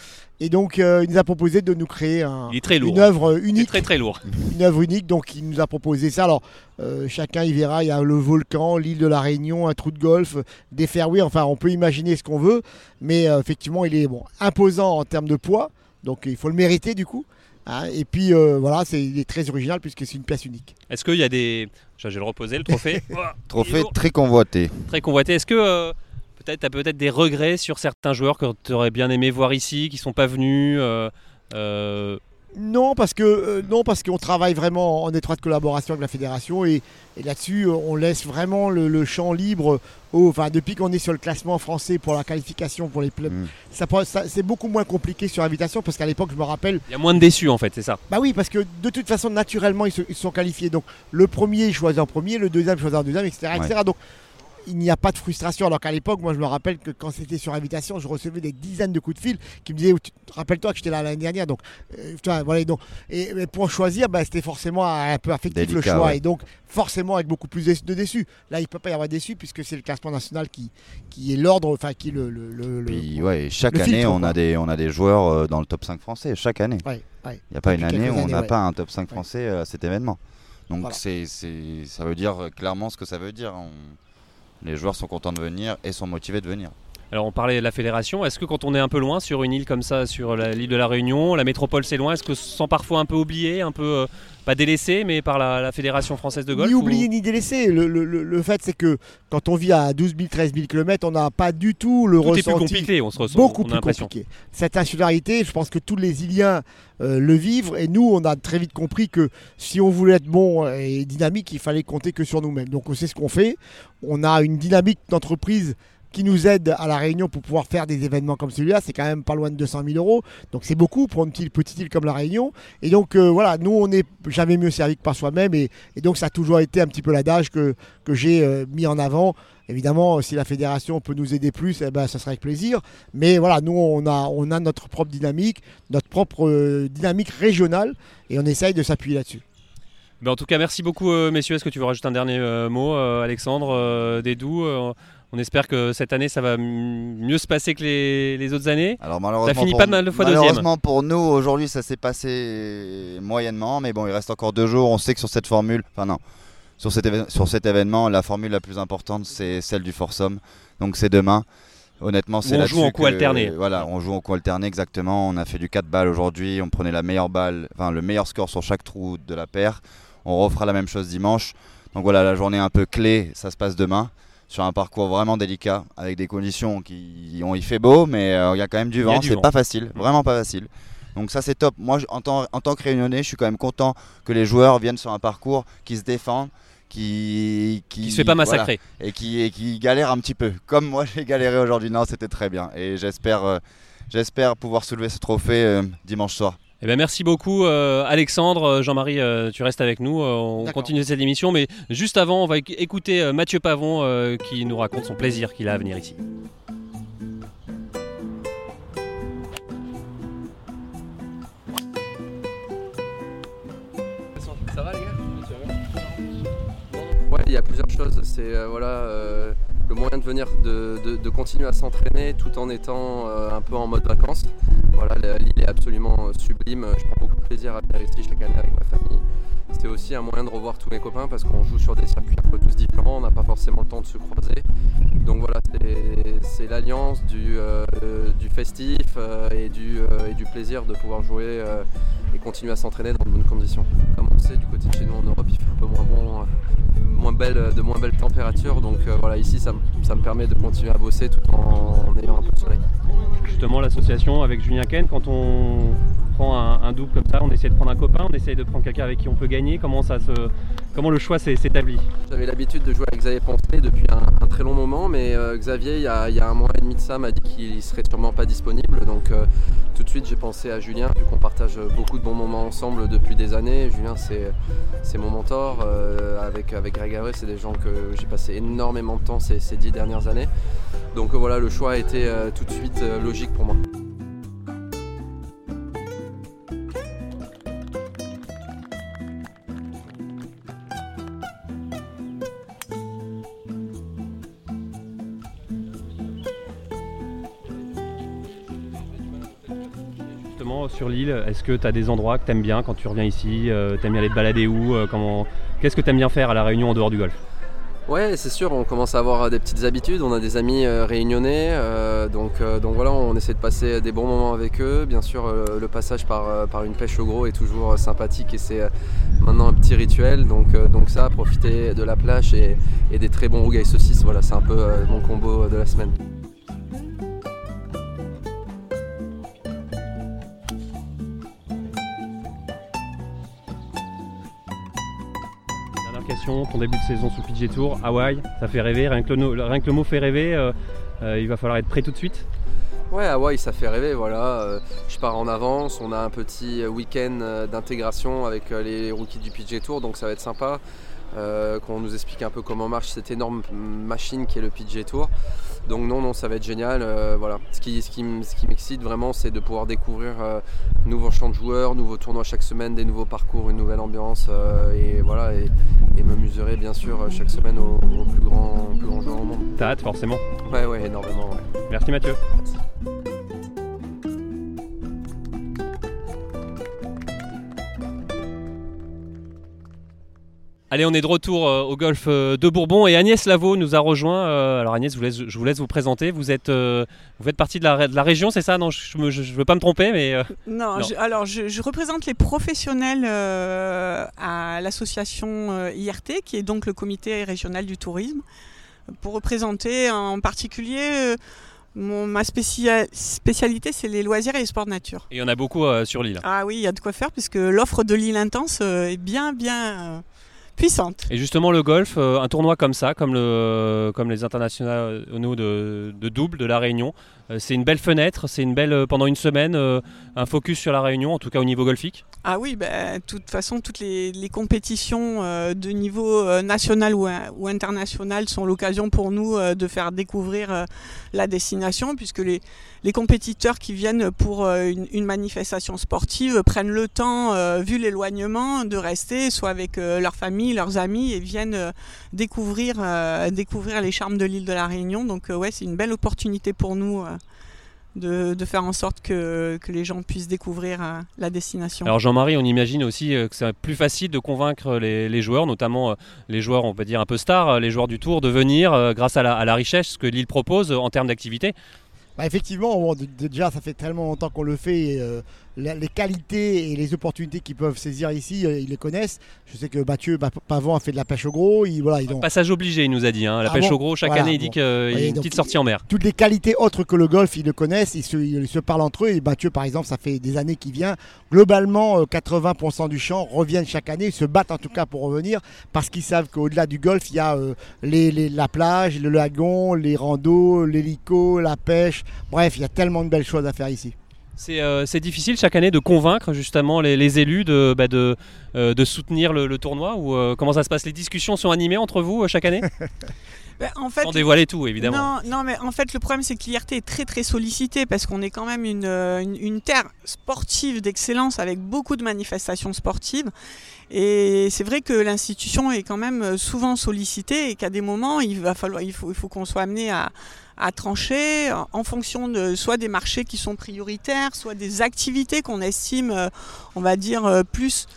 et donc euh, il nous a proposé de nous créer un- Il est très lourd. une œuvre Il est unique très très lourd. une œuvre unique, donc il nous a proposé ça. Alors, euh, chacun y verra, il y a le volcan, l'île de la Réunion, un trou de golf, des fairways, enfin, on peut imaginer ce qu'on veut, mais euh, effectivement, il est bon, imposant en termes de poids, donc il faut le mériter du coup. hein. et puis euh, voilà, c'est, il est très original puisque c'est une pièce unique. Est-ce qu'il y a des. Je vais le reposer le trophée. Trophée très convoité. très convoité. Est-ce que euh, peut-être tu as peut-être des regrets sur certains joueurs que tu aurais bien aimé voir ici, qui sont pas venus euh, euh, Non, parce que euh, non, parce qu'on travaille vraiment en étroite collaboration avec la fédération et, et là-dessus, on laisse vraiment le, le champ libre. Au, enfin, depuis qu'on est sur le classement français pour la qualification pour les clubs, Mm. ça, c'est beaucoup moins compliqué sur invitation parce qu'à l'époque, je me rappelle, Il y a moins de déçus en fait, c'est ça. bah oui, parce que de toute façon, naturellement, ils se, ils se sont qualifiés. Donc, le premier choisit en premier, le deuxième choisit en deuxième, etc. etc. Donc, il n'y a pas de frustration. Alors qu'à l'époque, moi je me rappelle que quand c'était sur invitation, je recevais des dizaines de coups de fil qui me disaient Rappelle-toi que j'étais là l'année dernière. Donc, euh, voilà, donc, et, pour choisir, bah, c'était forcément un peu affectif le choix. ouais. Et donc, forcément, avec beaucoup plus de déçus. Là, il ne peut pas y avoir déçus puisque c'est le classement national qui, qui est l'ordre, enfin, qui est le. le, le- le- Puis ouais, chaque année, filtre, on quoi. a des on a des joueurs euh, dans le top 5 français chaque année. Ouais. Il n'y a pas une année où on n'a pas un top 5 Ouais. français euh, à cet événement. Donc Voilà. c'est ça veut dire clairement ce que ça veut dire. On- Les joueurs sont contents de venir et sont motivés de venir. Alors on parlait de la fédération, est-ce que quand on est un peu loin sur une île comme ça, sur l'île de la Réunion, la métropole c'est loin, est-ce que on se sent parfois un peu oublié, un peu euh, pas délaissé, mais par la, la fédération française de golf Ni ou- oublié ni délaissé. Le, le- le- fait, c'est que quand on vit à 12 000, 13 000 km, on n'a pas du tout le Tout est ressenti. plus compliqué, on se ressent, beaucoup on plus compliqué. Cette insularité, je pense que tous les Iliens euh, le vivent et nous, on a très vite compris que si on voulait être bon et dynamique, il fallait compter que sur nous-mêmes. Donc c'est ce qu'on fait. On a une dynamique d'entreprise qui nous aide à la Réunion pour pouvoir faire des événements comme celui-là. C'est quand même pas loin de 200 000 euros. Donc c'est beaucoup pour une petite, île comme la Réunion. Et donc euh, voilà, nous, on n'est jamais mieux servi que par soi-même. Et, donc ça a toujours été un petit peu l'adage que, que j'ai euh, mis en avant. Évidemment, si la fédération peut nous aider plus, eh ben, ça sera avec plaisir. Mais voilà, nous, on a, on a notre propre dynamique, notre propre euh, dynamique régionale, et on essaye de s'appuyer là-dessus. Ben, en tout cas, merci beaucoup, euh, messieurs. Est-ce que tu veux rajouter un dernier euh, mot, euh, Alexandre, euh, Dédou euh, On espère que cette année, ça va mieux se passer que les, les autres années. Alors malheureusement, finit pour, pas mal de fois deuxième. malheureusement pour nous, aujourd'hui, ça s'est passé moyennement, mais bon, il reste encore deux jours. On sait que sur cette formule, enfin non, sur cet, éve- sur cet événement, la formule la plus importante, c'est celle du Foursome. Donc c'est demain. Honnêtement, c'est on joue en coup alterné. Voilà, on joue en coup alterné exactement. On a fait du 4 balles aujourd'hui. On prenait la meilleure balle, enfin le meilleur score sur chaque trou de la paire. On refera la même chose dimanche. Donc voilà, la journée un peu clé, ça se passe demain sur un parcours vraiment délicat avec des conditions qui ont il fait beau mais euh, il y a quand même du vent, c'est pas facile, vraiment pas facile. Donc ça c'est top. Moi je- en tant, en tant que réunionnais, je suis quand même content que les joueurs viennent sur un parcours qui se défendent, qui qui, Qui se fait pas voilà, massacrer. et qui et qui galèrent un petit peu. Comme moi j'ai galéré aujourd'hui. Non, c'était très bien et j'espère euh, j'espère pouvoir soulever ce trophée euh, dimanche soir. Eh ben, merci beaucoup, euh, Alexandre. Euh, Jean-Marie, euh, tu restes avec nous. Euh, on continue cette émission. Mais juste avant, on va éc- écouter euh, Mathieu Pavon euh, qui nous raconte son plaisir qu'il a à venir ici. Ça va les gars? Ouais, il y a plusieurs choses. C'est euh, voilà, euh, le moyen de venir, de, de- continuer à s'entraîner tout en étant euh, un peu en mode vacances. Voilà, l'île est absolument euh, sublime. Je prends beaucoup de plaisir à venir ici chaque année avec ma famille. C'est aussi un moyen de revoir tous mes copains parce qu'on joue sur des circuits un peu tous différents. On n'a pas forcément le temps de se croiser. Donc voilà, c'est- l'alliance du, euh, du festif et, du, et du plaisir de pouvoir jouer et continuer à s'entraîner dans de bonnes conditions. Comme on sait, du côté de chez nous en Europe, il fait un peu moins bon, moins belle, de moins belles températures. Donc euh, voilà, ici, ça, me- ça me permet de continuer à bosser tout en, en ayant un peu de soleil. Justement, l'association avec Julien Ken, quand on prend un, double comme ça, on essaie de prendre un copain, on essaie de prendre quelqu'un avec qui on peut gagner. Comment, ça se, comment le choix s'établit? J'avais l'habitude de jouer avec Xavier Poncelet depuis un, très long moment, mais euh, Xavier, il y, a, un mois et demi de ça, m'a dit qu'il serait sûrement pas disponible. Donc euh, tout de suite, j'ai pensé à Julien, vu qu'on partage beaucoup de bons moments ensemble depuis des années. Julien, c'est mon mentor. euh, avec, avec Greg c'est des gens que j'ai passé énormément de temps ces, ces dix dernières années. Donc voilà, le choix a été tout de suite logique pour moi. Est-ce que tu as des endroits que tu aimes bien quand tu reviens ici euh, T'aimes bien aller te balader où euh, comment... Qu'est-ce que tu aimes bien faire à La Réunion en dehors du golf? Ouais, c'est sûr, on commence à avoir des petites habitudes, on a des amis euh, réunionnais, euh, donc, euh, donc voilà, on essaie de passer des bons moments avec eux. Bien sûr, euh, le passage par, euh, une pêche au gros est toujours euh, sympathique et c'est euh, maintenant un petit rituel. Donc, euh, ça, profiter de la plage et, des très bons rougail saucisses, voilà, c'est un peu euh, mon combo de la semaine. Ton début de saison sous PG Tour, Hawaï, ça fait rêver, rien que le, mot fait rêver, euh, euh, il va falloir être prêt tout de suite. Ouais, Hawaï, ça fait rêver, voilà. Euh, je pars en avance, on a un petit week-end d'intégration avec les rookies du PG Tour, donc ça va être sympa. qu'on nous explique un peu comment marche cette énorme machine qui est le PJ Tour. Donc non, non, ça va être génial. euh, voilà. Ce qui, ce qui, ce qui m'excite vraiment, c'est de pouvoir découvrir euh, nouveaux champs de joueurs, nouveaux tournois chaque semaine, des nouveaux parcours, une nouvelle ambiance, euh, et voilà, et, et bien sûr chaque semaine aux plus grands, plus grands joueurs au monde. T'as hâte, forcément. Ouais, ouais, énormément. Ouais. Merci Mathieu. Allez, on est de retour euh, au golf euh, de Bourbon et Agnès Lavaux nous a rejoint. Euh, alors Agnès, je vous laisse, je vous laisse vous présenter. Vous êtes, vous faites partie de la, de la région, c'est ça? Non, je ne veux pas me tromper, mais Non, Non. je- alors je, je représente les professionnels à l'association IRT, qui est donc le comité régional du tourisme, pour représenter en particulier mon- ma spécia- spécialité, c'est les loisirs et les sports de nature. il y en a beaucoup sur l'île. Ah oui, il y a de quoi faire, puisque l'offre de l'île intense est bien, bien puissante. Et justement, le golf, euh, un tournoi comme ça, comme, le, comme les internationaux de, de double de la Réunion, euh, c'est une belle fenêtre, c'est une belle, euh, pendant une semaine, euh, un focus sur la Réunion, en tout cas au niveau golfique. Ah oui, ben, de toute façon, toutes les, compétitions euh, de niveau euh, national ou, international sont l'occasion pour nous euh, de faire découvrir euh, la destination, puisque les, les compétiteurs qui viennent pour euh, une, une manifestation sportive prennent le temps, euh, vu l'éloignement, de rester soit avec euh, leur famille, leurs amis, et viennent euh, découvrir, euh, découvrir les charmes de l'île de la Réunion. Donc euh, ouais, c'est une belle opportunité pour nous. De, de faire en sorte que, que les gens puissent découvrir euh, la destination. Alors Jean-Marie, on imagine aussi euh, que c'est plus facile de convaincre les, les joueurs, notamment euh, les joueurs, on peut dire un peu stars, les joueurs du Tour, de venir euh, grâce à la, à la richesse que l'île propose en termes d'activité. Bah, effectivement, déjà, ça fait tellement longtemps qu'on le fait. et, euh, la- les qualités et les opportunités qu'ils peuvent saisir ici, euh, ils les connaissent. Je sais que Mathieu Ba- Pavon a fait de la pêche au gros. Il, voilà, ils ont Passage obligé, il nous a dit. hein, La Ah pêche bon au gros, chaque Voilà, année, il dit qu'il y a une petite sortie en mer. toutes les qualités autres que le golf, ils le connaissent. Ils se, ils se parlent entre eux. Et Mathieu, par exemple, ça fait des années qu'il vient. Globalement, euh, 80% du champ reviennent chaque année. Ils se battent en tout cas pour revenir parce qu'ils savent qu'au-delà du golf, il y a euh, les, les- la plage, le lagon, les randos, l'hélico, la pêche. Bref, il y a tellement de belles choses à faire ici. C'est euh, c'est difficile chaque année de convaincre justement les, les élus de, bah, de, euh, de soutenir le, le tournoi ou euh, comment ça se passe? Les discussions sont animées entre vous chaque année? Ben, en fait, Sans dévoiler tout évidemment. Non, non, mais en fait, le problème, c'est que l'IRT est très, très sollicité parce qu'on est quand même une, une, une terre sportive d'excellence avec beaucoup de manifestations sportives. Et c'est vrai que l'institution est quand même souvent sollicitée et qu'à des moments, il va falloir, il faut, il faut qu'on soit amené à, à trancher en- fonction de soit des marchés qui sont prioritaires, soit des activités qu'on estime, euh, on va dire, euh, plus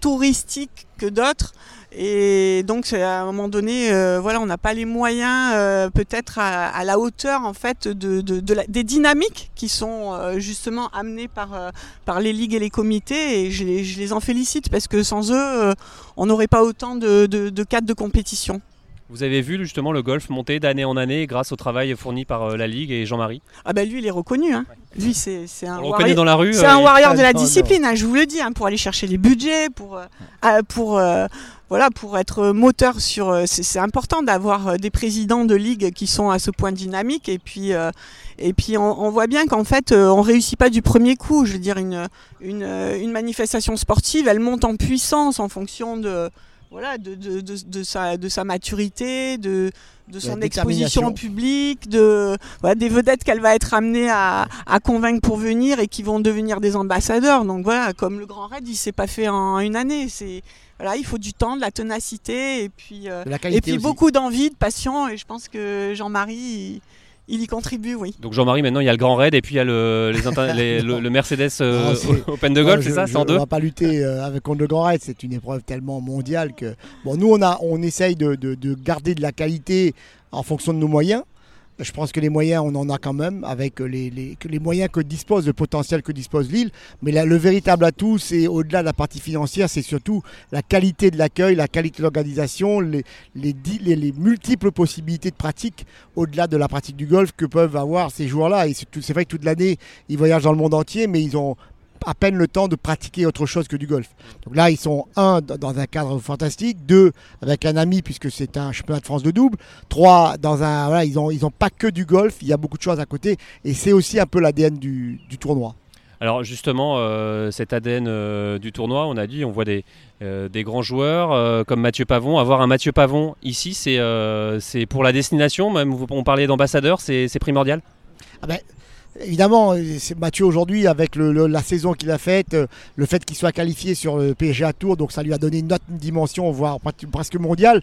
touristiques que d'autres. Et donc à un moment donné, euh, voilà, on n'a pas les moyens peut-être à, la hauteur en fait de, la- des dynamiques qui sont justement amenées par, par les ligues et les comités. Et je les, je les en félicite parce que sans eux, on n'aurait pas autant de, de cadres de compétition. Vous avez vu justement le golf monter d'année en année grâce au travail fourni par euh, la Ligue et Jean-Marie. Ah ben lui, il est reconnu. Hein. Lui, c'est un On warrior- dans la rue. C'est euh, un il- warrior de la discipline, hein, je vous le dis, hein, pour aller chercher les budgets, pour, euh, euh, pour, euh, voilà, pour être moteur sur. euh, c'est important d'avoir euh, des présidents de ligue qui sont à ce point dynamiques. Et puis, euh, et puis on, on voit bien qu'en fait, euh, on réussit pas du premier coup. Je veux dire, une, une, euh, une manifestation sportive, elle monte en puissance en fonction de. Voilà, de, de, de, de sa, de sa maturité, de, de son exposition détermination. public, de, voilà, des vedettes qu'elle va être amenée à, à convaincre pour venir et qui vont devenir des ambassadeurs. Donc voilà, comme le Grand Raid, il s'est pas fait en une année. C'est voilà, il faut du temps, de la ténacité et puis euh, et puis aussi. beaucoup d'envie, de passion. Et je pense que Jean-Marie, il, il y contribue, oui. Donc Jean-Marie, maintenant il y a le Grand Raid et puis il y a le, les inter- les- le, le Mercedes euh, Non, c'est- Open de golf, c'est ça je- C'est en deux On va pas lutter euh, avec contre le Grand Raid, c'est une épreuve tellement mondiale que bon, nous on a, on essaye de, de- de garder de la qualité en fonction de nos moyens. Je pense que les moyens, on en a quand même, avec les, moyens que dispose, le potentiel que dispose l'île. Mais le véritable atout, c'est au-delà de la partie financière, c'est surtout la qualité de l'accueil, la qualité de l'organisation, les, multiples possibilités de pratique au-delà de la pratique du golf que peuvent avoir ces joueurs-là. C'est vrai que toute l'année, ils voyagent dans le monde entier, mais ils ont à peine le temps de pratiquer autre chose que du golf. Donc là, ils sont un dans un cadre fantastique, deux avec un ami puisque c'est un championnat de France de double, trois dans un voilà, ils ont ils ont pas que du golf, il y a beaucoup de choses à côté et c'est aussi un peu l'ADN du, du tournoi. Alors justement, euh, cet ADN euh, du tournoi, on a dit, on voit des, euh, des grands joueurs comme Mathieu Pavon. Avoir un Mathieu Pavon ici, c'est pour la destination, même vous- on parlait d'ambassadeur, c'est c'est primordial? Ah ben, évidemment, euh, Mathieu aujourd'hui, avec la saison qu'il a faite, euh, le fait qu'il soit qualifié sur le PGA Tour, donc ça lui a donné une autre dimension, voire presque mondiale.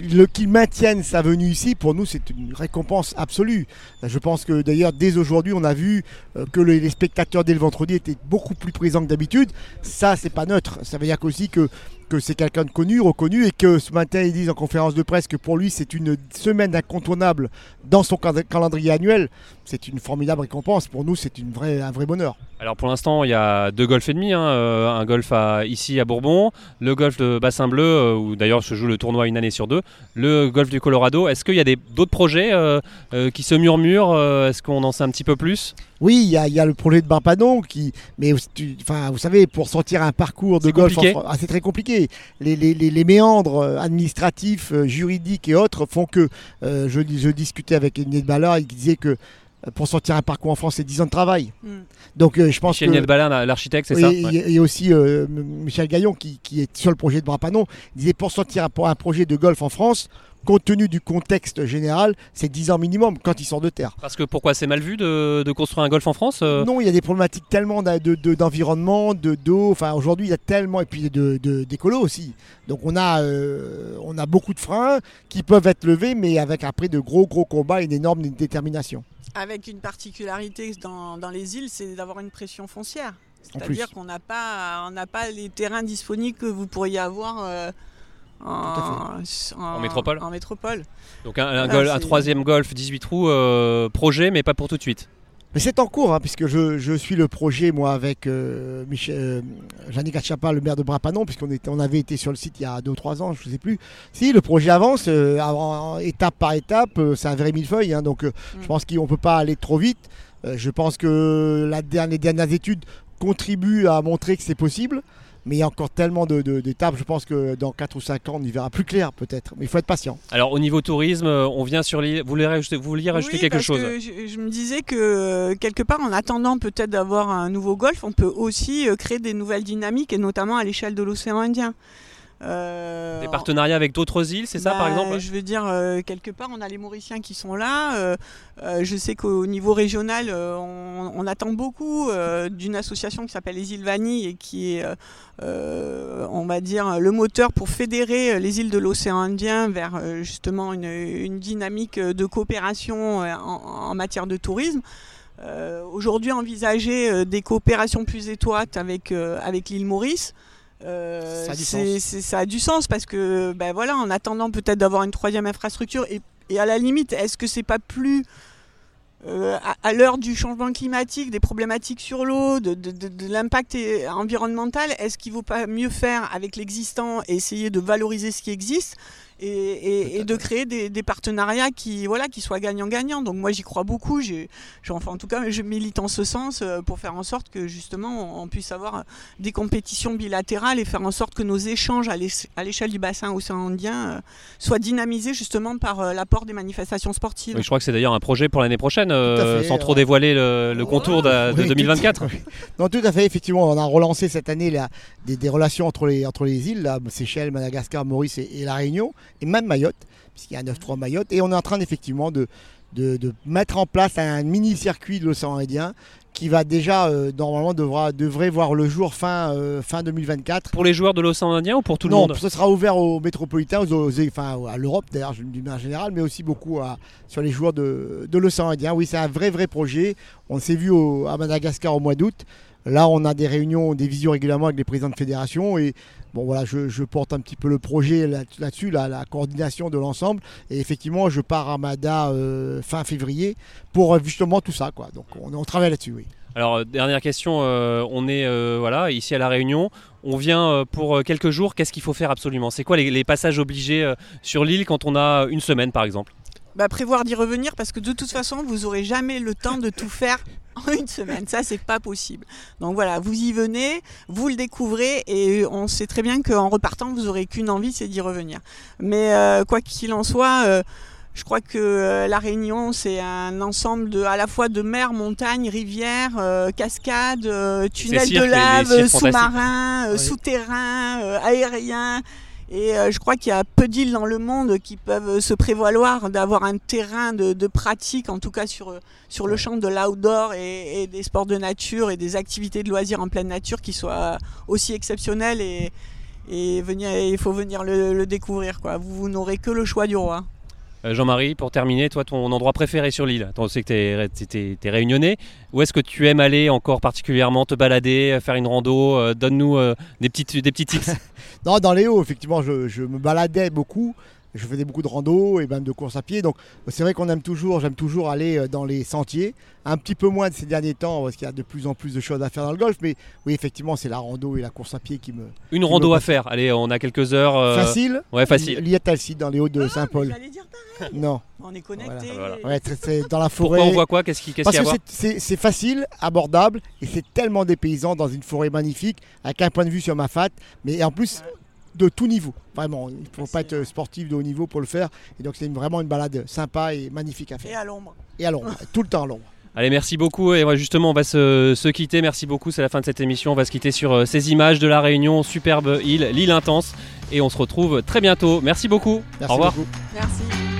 Le qu'il maintienne sa venue ici, pour nous, c'est une récompense absolue. Je pense que d'ailleurs, dès aujourd'hui, on a vu euh, que les, spectateurs dès le vendredi étaient beaucoup plus présents que d'habitude. Ça, c'est pas neutre. Ça veut dire aussi que que c'est quelqu'un de connu, reconnu, et que ce matin ils disent en conférence de presse que pour lui c'est une semaine incontournable dans son cal- calendrier annuel. C'est une formidable récompense. Pour nous, c'est une vraie, un vrai bonheur. Alors pour l'instant, il y a deux golfs et demi, hein, euh, un golf à, ici à Bourbon, le golf de Bassin Bleu, euh, où d'ailleurs se joue le tournoi une année sur deux, le golf du Colorado. Est-ce qu'il y a des- d'autres projets euh, euh, qui se murmurent Est-ce qu'on en sait un petit peu plus? Oui, il y a, il y a le projet de Barpadon qui, mais enfin, vous savez, pour sortir un parcours de golf, ah, c'est très compliqué. Les, les- les- les méandres euh, administratifs, euh, juridiques et autres font que euh, je, je discutais avec Ignace Ballard, il disait que pour sortir un parcours en France, c'est 10 ans de travail. Mm. Donc euh, je pense Michel que l'architecte, c'est Oui, ça et- Ouais. et, et aussi euh, Michel Gaillon qui, qui est sur le projet de Brapanon, disait pour sortir un, pour un projet de golf en France, compte tenu du contexte général, c'est 10 ans minimum quand il sort de terre. Parce que pourquoi c'est mal vu de, de construire un golf en France euh Non, il y a des problématiques tellement d'a- de- de- d'environnement, de, d'eau. Enfin, aujourd'hui, il y a tellement et puis de, de- d'écolo aussi. Donc, on a, euh, on a beaucoup de freins qui peuvent être levés, mais avec après de gros gros combats et une énorme détermination. Avec une particularité dans, dans les îles, c'est d'avoir une pression foncière. C'est-à-dire qu'on n'a pas, on n'a pas les terrains disponibles que vous pourriez avoir euh, en, En métropole En métropole. Donc un, c'est- troisième golf 18 trous, euh, projet, mais pas pour tout de suite. Mais c'est en cours, hein, puisque je, je suis le projet, moi, avec euh, Michel, euh, Yannick Achapa, le maire de Brapanon, puisqu'on était, on avait été sur le site il y a 2 ou 3 ans, je ne sais plus. Si, le projet avance, euh, étape par étape, euh, c'est un vrai millefeuille, hein, donc euh, je pense qu'on ne peut pas aller trop vite. Euh, je pense que la dernière, les dernières études contribuent à montrer que c'est possible. Mais il y a encore tellement de- de- d'étapes, je pense que dans 4 ou 5 ans, on y verra plus clair peut-être. Mais il faut être patient. Alors au niveau tourisme, on vient sur l'île. Vous vouliez rajouter, vous vouliez rajouter Oui, quelque parce chose que je, je me disais que quelque part, en attendant peut-être d'avoir un nouveau golf, on peut aussi euh, créer des nouvelles dynamiques, et notamment à l'échelle de l'océan Indien. Euh, Des partenariats avec d'autres îles, c'est ça par bah, exemple Je veux dire, euh, quelque part, on a les Mauriciens qui sont là. euh, je sais qu'au niveau régional, on, on attend beaucoup d'une association qui s'appelle les îles Vanille et qui est, on va dire, le moteur pour fédérer les îles de l'océan Indien vers justement une, une dynamique de coopération en, en matière de tourisme. Aujourd'hui, envisager des coopérations plus étroites avec, avec l'île Maurice. Euh, Ça a du sens. c'est- ça a du sens parce que ben voilà, en attendant peut-être d'avoir une troisième infrastructure et, et à la limite, est-ce que c'est pas plus euh, à, à l'heure du changement climatique, des problématiques sur l'eau, de, de- de- de l'impact environnemental, est-ce qu'il ne vaut pas mieux faire avec l'existant et essayer de valoriser ce qui existe et, et- et de créer des, des partenariats qui, voilà, qui soient gagnant-gagnant Donc moi j'y crois beaucoup, j'ai, j'ai- enfin, en tout cas je milite en ce sens euh, pour faire en sorte que justement on, on puisse avoir des compétitions bilatérales et faire en sorte que nos échanges à l'é- à l'échelle du bassin océan Indien euh, soient dynamisés justement par euh, l'apport des manifestations sportives. Oui, je crois que c'est d'ailleurs un projet pour l'année prochaine, euh, fait, sans trop ouais. dévoiler le, le contour de, de Oui, tout- 2024. Non, tout à fait, effectivement, on a relancé cette année des, des relations entre les, entre les îles, là, Seychelles, Madagascar, Maurice et, et La Réunion, et même Mayotte, puisqu'il y a 9-3 Mayotte, et on est en train effectivement de, de, de mettre en place un mini-circuit de l'océan Indien qui va déjà, euh, normalement, devra, devrait voir le jour fin, euh, fin 2024. Pour les joueurs de l'océan Indien ou pour tout le non, monde? ce sera ouvert aux métropolitains, aux, aux- enfin, à l'Europe d'ailleurs, d'une manière générale, mais aussi beaucoup à- sur les joueurs de, de l'océan Indien. Oui, c'est un vrai, vrai projet. On s'est vu au- à Madagascar au mois d'août. Là, on a des réunions, des visios régulièrement avec les présidents de fédération. Et bon, voilà, je, porte un petit peu le projet là- là-dessus, la, coordination de l'ensemble. Et effectivement, je pars à Mada euh, fin février pour euh, justement tout ça. Donc, on, travaille là-dessus, oui. Alors euh, dernière question, on est voilà ici à la Réunion, on vient pour quelques jours. Qu'est-ce qu'il faut faire absolument? C'est quoi les, passages obligés sur l'île quand on a une semaine par exemple? Bah, prévoir d'y revenir parce que de toute façon, vous aurez jamais le temps de tout faire en une semaine. Ça, c'est pas possible. Donc voilà, vous y venez, vous le découvrez et on sait très bien qu'en repartant, vous aurez qu'une envie, c'est d'y revenir. Mais euh, quoi qu'il en soit, euh, Je crois que euh, la Réunion, c'est un ensemble de, à la fois de mer, montagne, rivière, euh, cascades, euh, tunnels cirques, de lave, euh, Oui. souterrains, euh, aériens. Et euh, je crois qu'il y a peu d'îles dans le monde qui peuvent se prévaloir d'avoir un terrain de, de pratique, en tout cas sur, sur le champ de l'outdoor et, et des sports de nature et des activités de loisirs en pleine nature qui soient aussi exceptionnelles. Et, et venir, il faut venir le, le découvrir. Quoi. Vous, vous n'aurez que le choix du roi. Euh, Jean-Marie, pour terminer, toi, ton endroit préféré sur l'île On sait que tu es, réunionnais. Où est-ce que tu aimes aller encore particulièrement Te balader, euh, faire une rando euh, Donne-nous des, petits, des petits tips. Non, dans les hauts, effectivement, je, je me baladais beaucoup. Je faisais beaucoup de rando et même de course à pied. Donc, c'est vrai qu'on aime toujours, j'aime toujours aller euh, dans les sentiers. Un petit peu moins de ces derniers temps parce qu'il y a de plus en plus de choses à faire dans le golf. Mais oui, effectivement, c'est la rando et la course à pied qui me. Une rando à faire. Allez, on a quelques heures. euh, Facile Ouais, facile. L'Iatalcide dans les hauts de Saint-Paul. Dire pareil. Non. On est connectés. Voilà. Ouais, c'est- c'est dans la forêt. Pourquoi on voit quoi? Qu'est-ce qu'il Parce qu'il y a à que c'est- c'est c'est facile, abordable et c'est tellement dépaysant dans une forêt magnifique avec un point de vue sur Mafat, mais en plus de tout niveau. Vraiment, il ne faut pas être sportif de haut niveau pour le faire. Et donc c'est vraiment une balade sympa et magnifique à Et faire. à l'ombre. Et à l'ombre, tout le temps à l'ombre. Allez, merci beaucoup. Et justement, on va se, se quitter. Merci beaucoup. C'est la fin de cette émission. On va se quitter sur euh, ces images de la Réunion, superbe île, l'île intense. Et on se retrouve très bientôt. Merci beaucoup. Merci Au revoir. beaucoup. Merci.